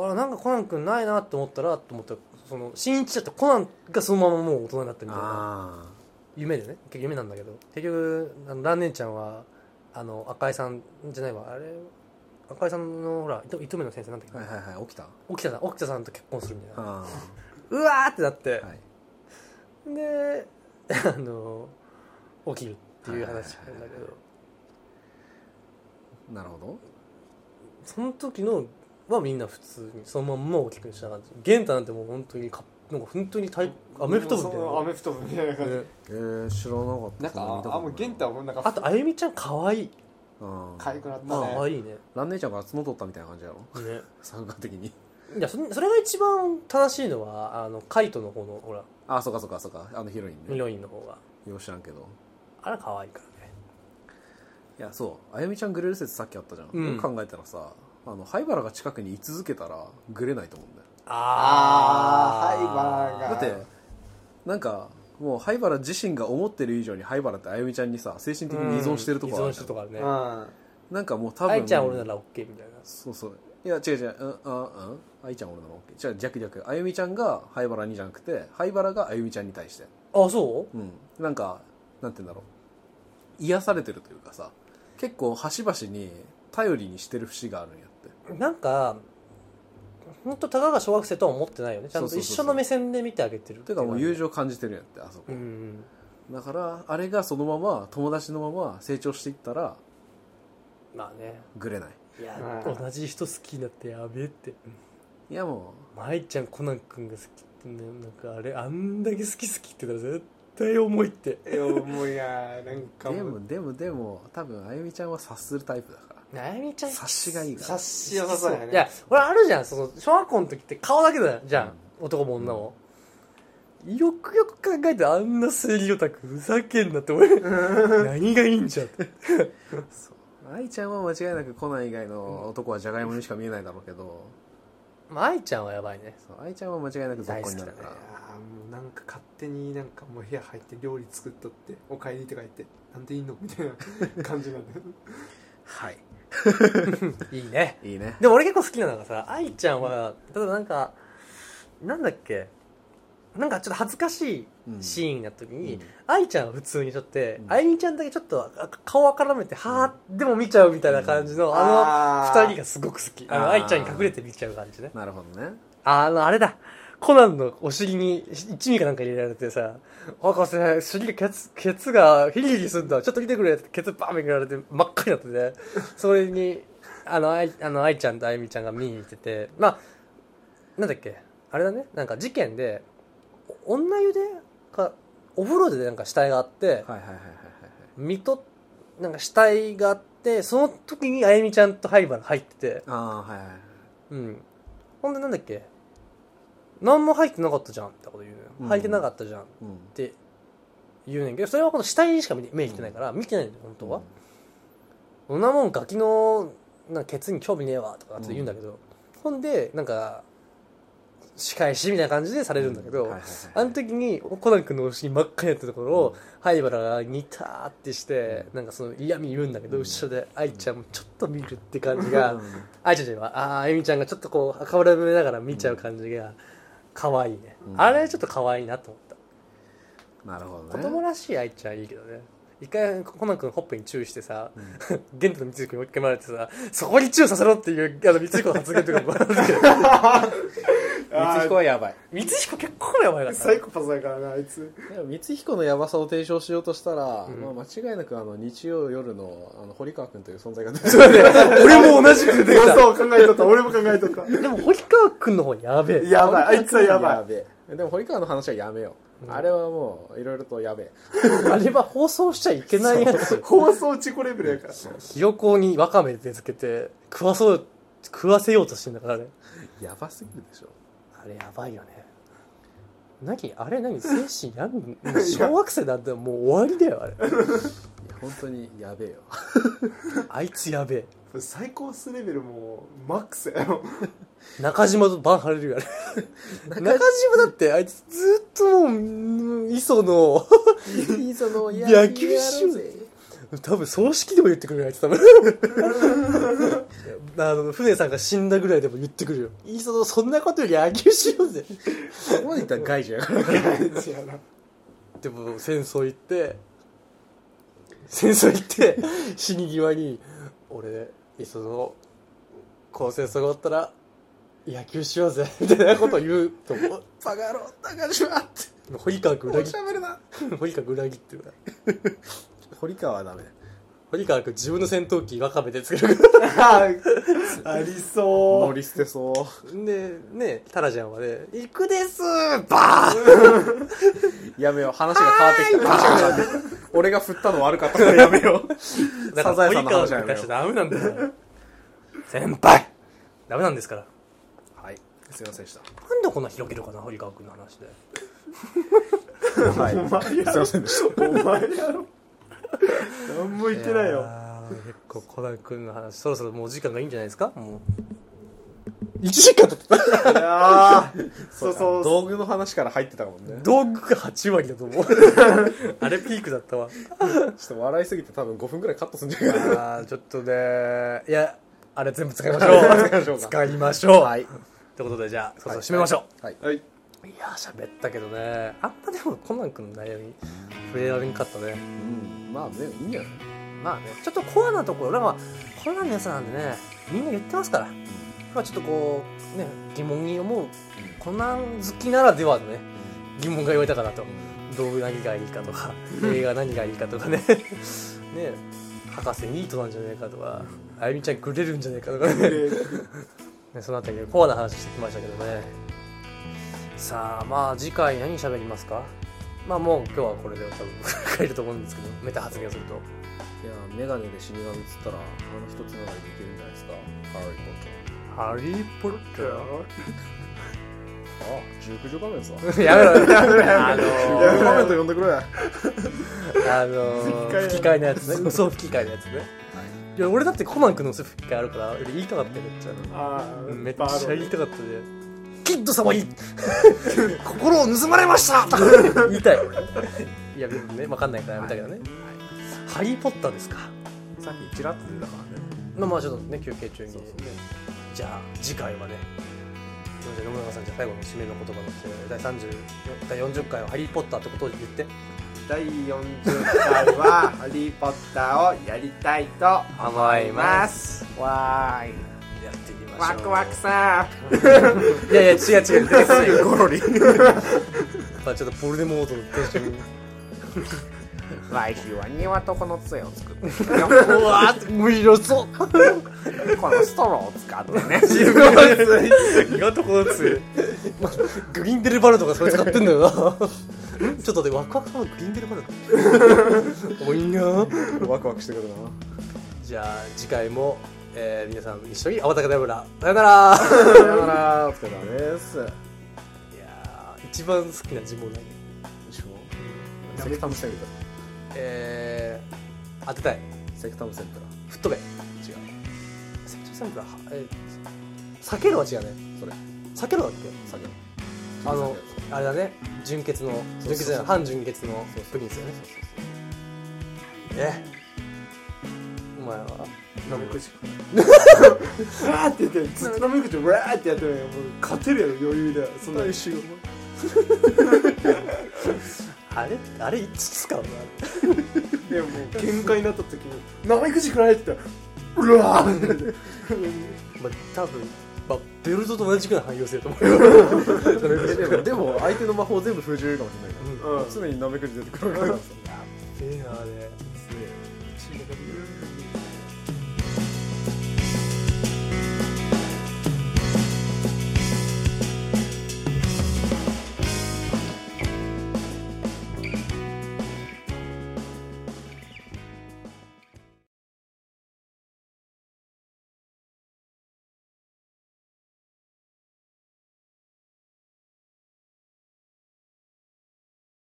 あらなんかコナン君ないなと思ったらと思ったらその新一だってコナンがそのままもう大人になったみたいな。あ夢でね。結局夢なんだけど。結局あの蘭姉ちゃんはあの赤井さんじゃないわ。あれ赤井さんのほら糸糸目の先生なんだっけ、あはいはいはい。起きた沖田さん沖田さんと結婚するみたいな。あ *laughs* うわーってなって、あはい。であの起きるっていう話なんだけど。なるほど。その時のはみんな普通にそのまんま大きくした感じ玄太なんてもう本当にかなんか本当に体アメフト部みたいな。アメフト部みたいな感じ。ねえー、知らなかった。なんかあもう玄太はもうなんかあとあゆみちゃん可愛い。うん可愛くなった可ね愛いね。ラン姉ちゃんから角取ったみたいな感じやろ。ね。*laughs* 参加的に。いやそそれが一番正しいのはあのカイトの方のほらあそうかそうかそうか。あのヒロインね。ヒロインの方が。よう知らんけど。あれ可愛いからね。いやそう。あゆみちゃんグレる説さっきあったじゃん、うん。よく考えたらさあの灰原が近くに居続けたらグレないと思うんだよ。あー。灰原が。だってなんかもう灰原自身が思ってる以上に灰原ってあゆみちゃんにさ精神的に依存してるとこあるじゃん。存してるとこあるね。うん。なんかもう多分愛ちゃん俺なら OK みたいな。そうそういや違う違う。うんあうん。愛ちゃん俺なの OK じゃあ逆逆。あゆみちゃんが灰原にじゃなくて灰原があゆみちゃんに対して。あそう？ん。なんかなんて言うんだろう。癒されてるというかさ。結構端々に頼りにしてる節があるんやって。うなんか本当たかが小学生とは思ってないよね。ちゃんと一緒の目線で見てあげてるてかもう友情情感じてるんやってあそこ、うん。だからあれがそのまま友達のまま成長していったらまあね。グレないいやうん。同じ人好きになってやべえって。いやも舞ちゃんコナン君が好きってねなんかあれあんだけ好き好きって言ったら絶対重いって。いやもういやなんかう。でもでもでも多分あゆみちゃんは察するタイプだから。あゆみちゃん察しがいいから。察し良さそうやね。いや俺あるじゃんその小学校の時って顔だけだよ。じゃん、男も女も、よくよく考えてあんな推理オタクふざけんなって俺 *laughs* 何がいいんじゃんって *laughs* 愛ちゃんは間違いなくコナン以外の男はじゃがいもにしか見えないだろうけど。まあ愛ちゃんはやばいね。そう愛ちゃんは間違いなく雑魚になるか。らいやーもうなんか勝手になんかもう部屋入って料理作っとって「おかえり」とか言って「なんでいいの?」みたいな感じなんだよ。はい。*laughs* いいね。いいね。でも俺結構好きなのがさ愛ちゃんは例えばなんかなんだっけ？なんかちょっと恥ずかしいシーンになった時に、うん。愛ちゃんは普通にちょっと、うん。あゆみちゃんだけちょっとあ顔を絡めて、はあでも見ちゃうみたいな感じの、ああー。の二人がすごく好き。あの愛ちゃんに隠れて見ちゃう感じねなるほどね。あのあれだ。コナンのお尻に一味かなんか入れられてさ「博士尻がケツケツがヒリヒリすんだ。ちょっと見てくれ」ってケツバーンめくられて真っ赤になってて。それにあの愛あの愛ちゃんとあゆみちゃんが見に行ってて。まあなんだっけ？あれだね。なんか事件でお女湯でかお風呂でなんか死体があってはいはいはいはいはい水戸なんか死体があってその時にあゆみちゃんと灰原入ってて。ああはいはいはい。うん。ほんでなんだっけ？何も入ってなかったじゃんってこと言う。のよ、うん。入ってなかったじゃんっうん。て言うねんけどそれはこの死体にしか目目いってないから見てないんだよ本当は、そんなもんガキのなんかケツに興味ねえわとかって言うんだけど、ほんでなんか仕返しみたいな感じでされるんだけど、あの時にコナン君のお尻真っ赤になったところを灰原がニターってしてなんかその嫌味言うんだけど、後ろで愛ちゃんもちょっと見るって感じが、うん。愛ちゃんじゃないわあああゆみちゃんがちょっとこう赤らめながら見ちゃう感じが可愛いね、うん。あれちょっと可愛いなと思った、なるほど子供ねらしい愛ちゃんいいけどね一回コナン君ほっぺに注意してさ、玄太の光彦に追いかけられてさそこに注意させろっていうあの光彦の発言とかもあるんだけど。*laughs* 光彦はやばい。光彦結構やばいかったサイコパスだからなあいつ。でも光彦のヤバさを提唱しようとしたら、ん。まあ、間違いなくあの日曜夜のあの堀川君という存在が出て *laughs* 俺も同じく出てきた。そう考えとった。俺も考えとった。でも堀川君の方やべえ。やばいあいつはやばい。べえ。でも堀川の話はやめよう、あれはもういろいろとやべえ。*laughs* あれは放送しちゃいけないやつ。放送事故レベルやから。ひよこにわかめでつけて食わそう食わせようとしてんだからね。やばすぎるでしょ。あれやばいよね。何？あれ？何？*laughs* 精神やん小学生なんてもう終わりだよあれ。いや本当にやべえよ。*laughs* あいつやべえ最高スレベルもうマックスやよ *laughs* 中島とバン張れるよあれ *laughs* 中島だってあいつずっともううん磯のいいその野球しようぜ。多分葬式でも言ってくるよあいつ多分。*laughs* あの船さんが死んだぐらいでも言ってくるよ。磯野そんなことより野球しようぜ。そこまで言ったら外事やからでも戦争行って戦争行って死に際に俺磯野この戦争が終わったら野球しようぜ *laughs* みたいなことを言うと思う。バカ野郎高島って。堀川君裏切喋るな。堀川君裏切ってるな。*laughs* 堀川はダメ。堀川君自分の戦闘機わかめで作る。か *laughs* あありそ乗り捨てそう。らでねタラちゃんはね「行くですバーン!やめよう。話が変わってきた。話が変わってきた俺が振ったの悪かったからやめよう」*laughs* だサザエさんの話はやめよ君に対してダメなんだよ。先輩。ダメなんですから。うはい。すいませんでしなんでこんな広げるかな堀川君の話で。たはい。すいませんでした。お前やろ。何も言ってないよ。やー結構コナン君の話そろそろもう時間がいいんじゃないですか？もう1時間経った。いやーそうそう。道具の話から入ってたもんね。道具が8割だと思う。*laughs* あれピークだったわ。ちょっと笑いすぎて多分5分くらいカットするんじゃないかな。あーちょっとね。いやあれ全部使いましょう。*laughs* 使いましょうか。使いましょう。はい。ということでじゃあそろそろ締めましょはい。はい、う、い、やー喋ったけどね。あんまでもコナン君の悩み触れられんかったね。うん。まあねいいんじゃない？まあねちょっとコアなところ俺はコナンのやつなんでねみんな言ってますからまあちょっとこうね疑問に思うコナン好きならではのね疑問が言われたかなと。道具何がいいかとか映画何がいいかとかね。*laughs* ね博士ニートなんじゃないかとかあゆみちゃんグレるんじゃないかとかね。で *laughs* ねそのあたりでコアな話してきましたけどね。さあまあ次回何喋りますか？まあもう今日はこれで多分 *laughs* 帰ると思うんですけどメタ発言すると。いやメガネで死神っつったらあの一つながりでいけるんじゃないですか？ハリー・ポッターハリー・ポッターああ熟女画面さやめろやめろ。あの熟女画面と呼んでくれ。あのー、吹き替えのやつね。嘘 *laughs* 吹き替えのやつね。いや俺だってコナン君の嘘吹き替えあるから俺言いたかったよめっちゃあーめっちゃ言いたかったね。キッド様に *laughs* 心を盗まれました。*laughs* 言いたいいやでもね分かんないからやめたけどね、ハリー・ポッターですか。さっきチラッと出たからね。まあまあちょっとね休憩中に。ねじゃあ次回はねじゃあ野村さんじゃあ最後の締めの言葉として第30第40回は「ハリー・ポッター」ってことを言って。第40回は「ハリー・ポッター」をやりたいと思います。わーい。やってみましょう。ワクワクさいやいや違う違う。*laughs* ゴロリ *laughs* まあちょっとポルデモート来週は庭とこの杖を作って。うわー無理ろそうこのストローを使ってね。とこのつグリーンデルバルトがそれ使ってんだよな。ちょっと待ってワクワクさんのグリーンデルバルト。おいな。ワクワクしてくるな。じゃあ次回も、えー皆さん一緒に泡高ダブラさよなら。さよなら。お疲れ様です。いやー一番好きな呪文何でしょ？セクタムセントえー、当てたい。セクタムセント吹っ飛べ違う。セクトサンプラえー、避けるは違うね。それ。避けるだっけ下げあのあれだね。純潔の純潔じゃない。半純潔のプリンスよね。え？お前は？ナメクジわーって言ってずっとナメクジわーってやってるよ。もう勝てるやろ余裕で。そんな大志 *laughs* あれ？あれいつ使うの？でもう *laughs* 喧嘩になった時に「なめくじくらい」って言ったら「うわー! *laughs*」まあ多分、まあ、ベルトと同じくらい汎用性だと思う。よ *laughs* えでもでも相手の魔法全部封じれるかもしれないから、うん。常になめくじ出てくるから。さええなあれ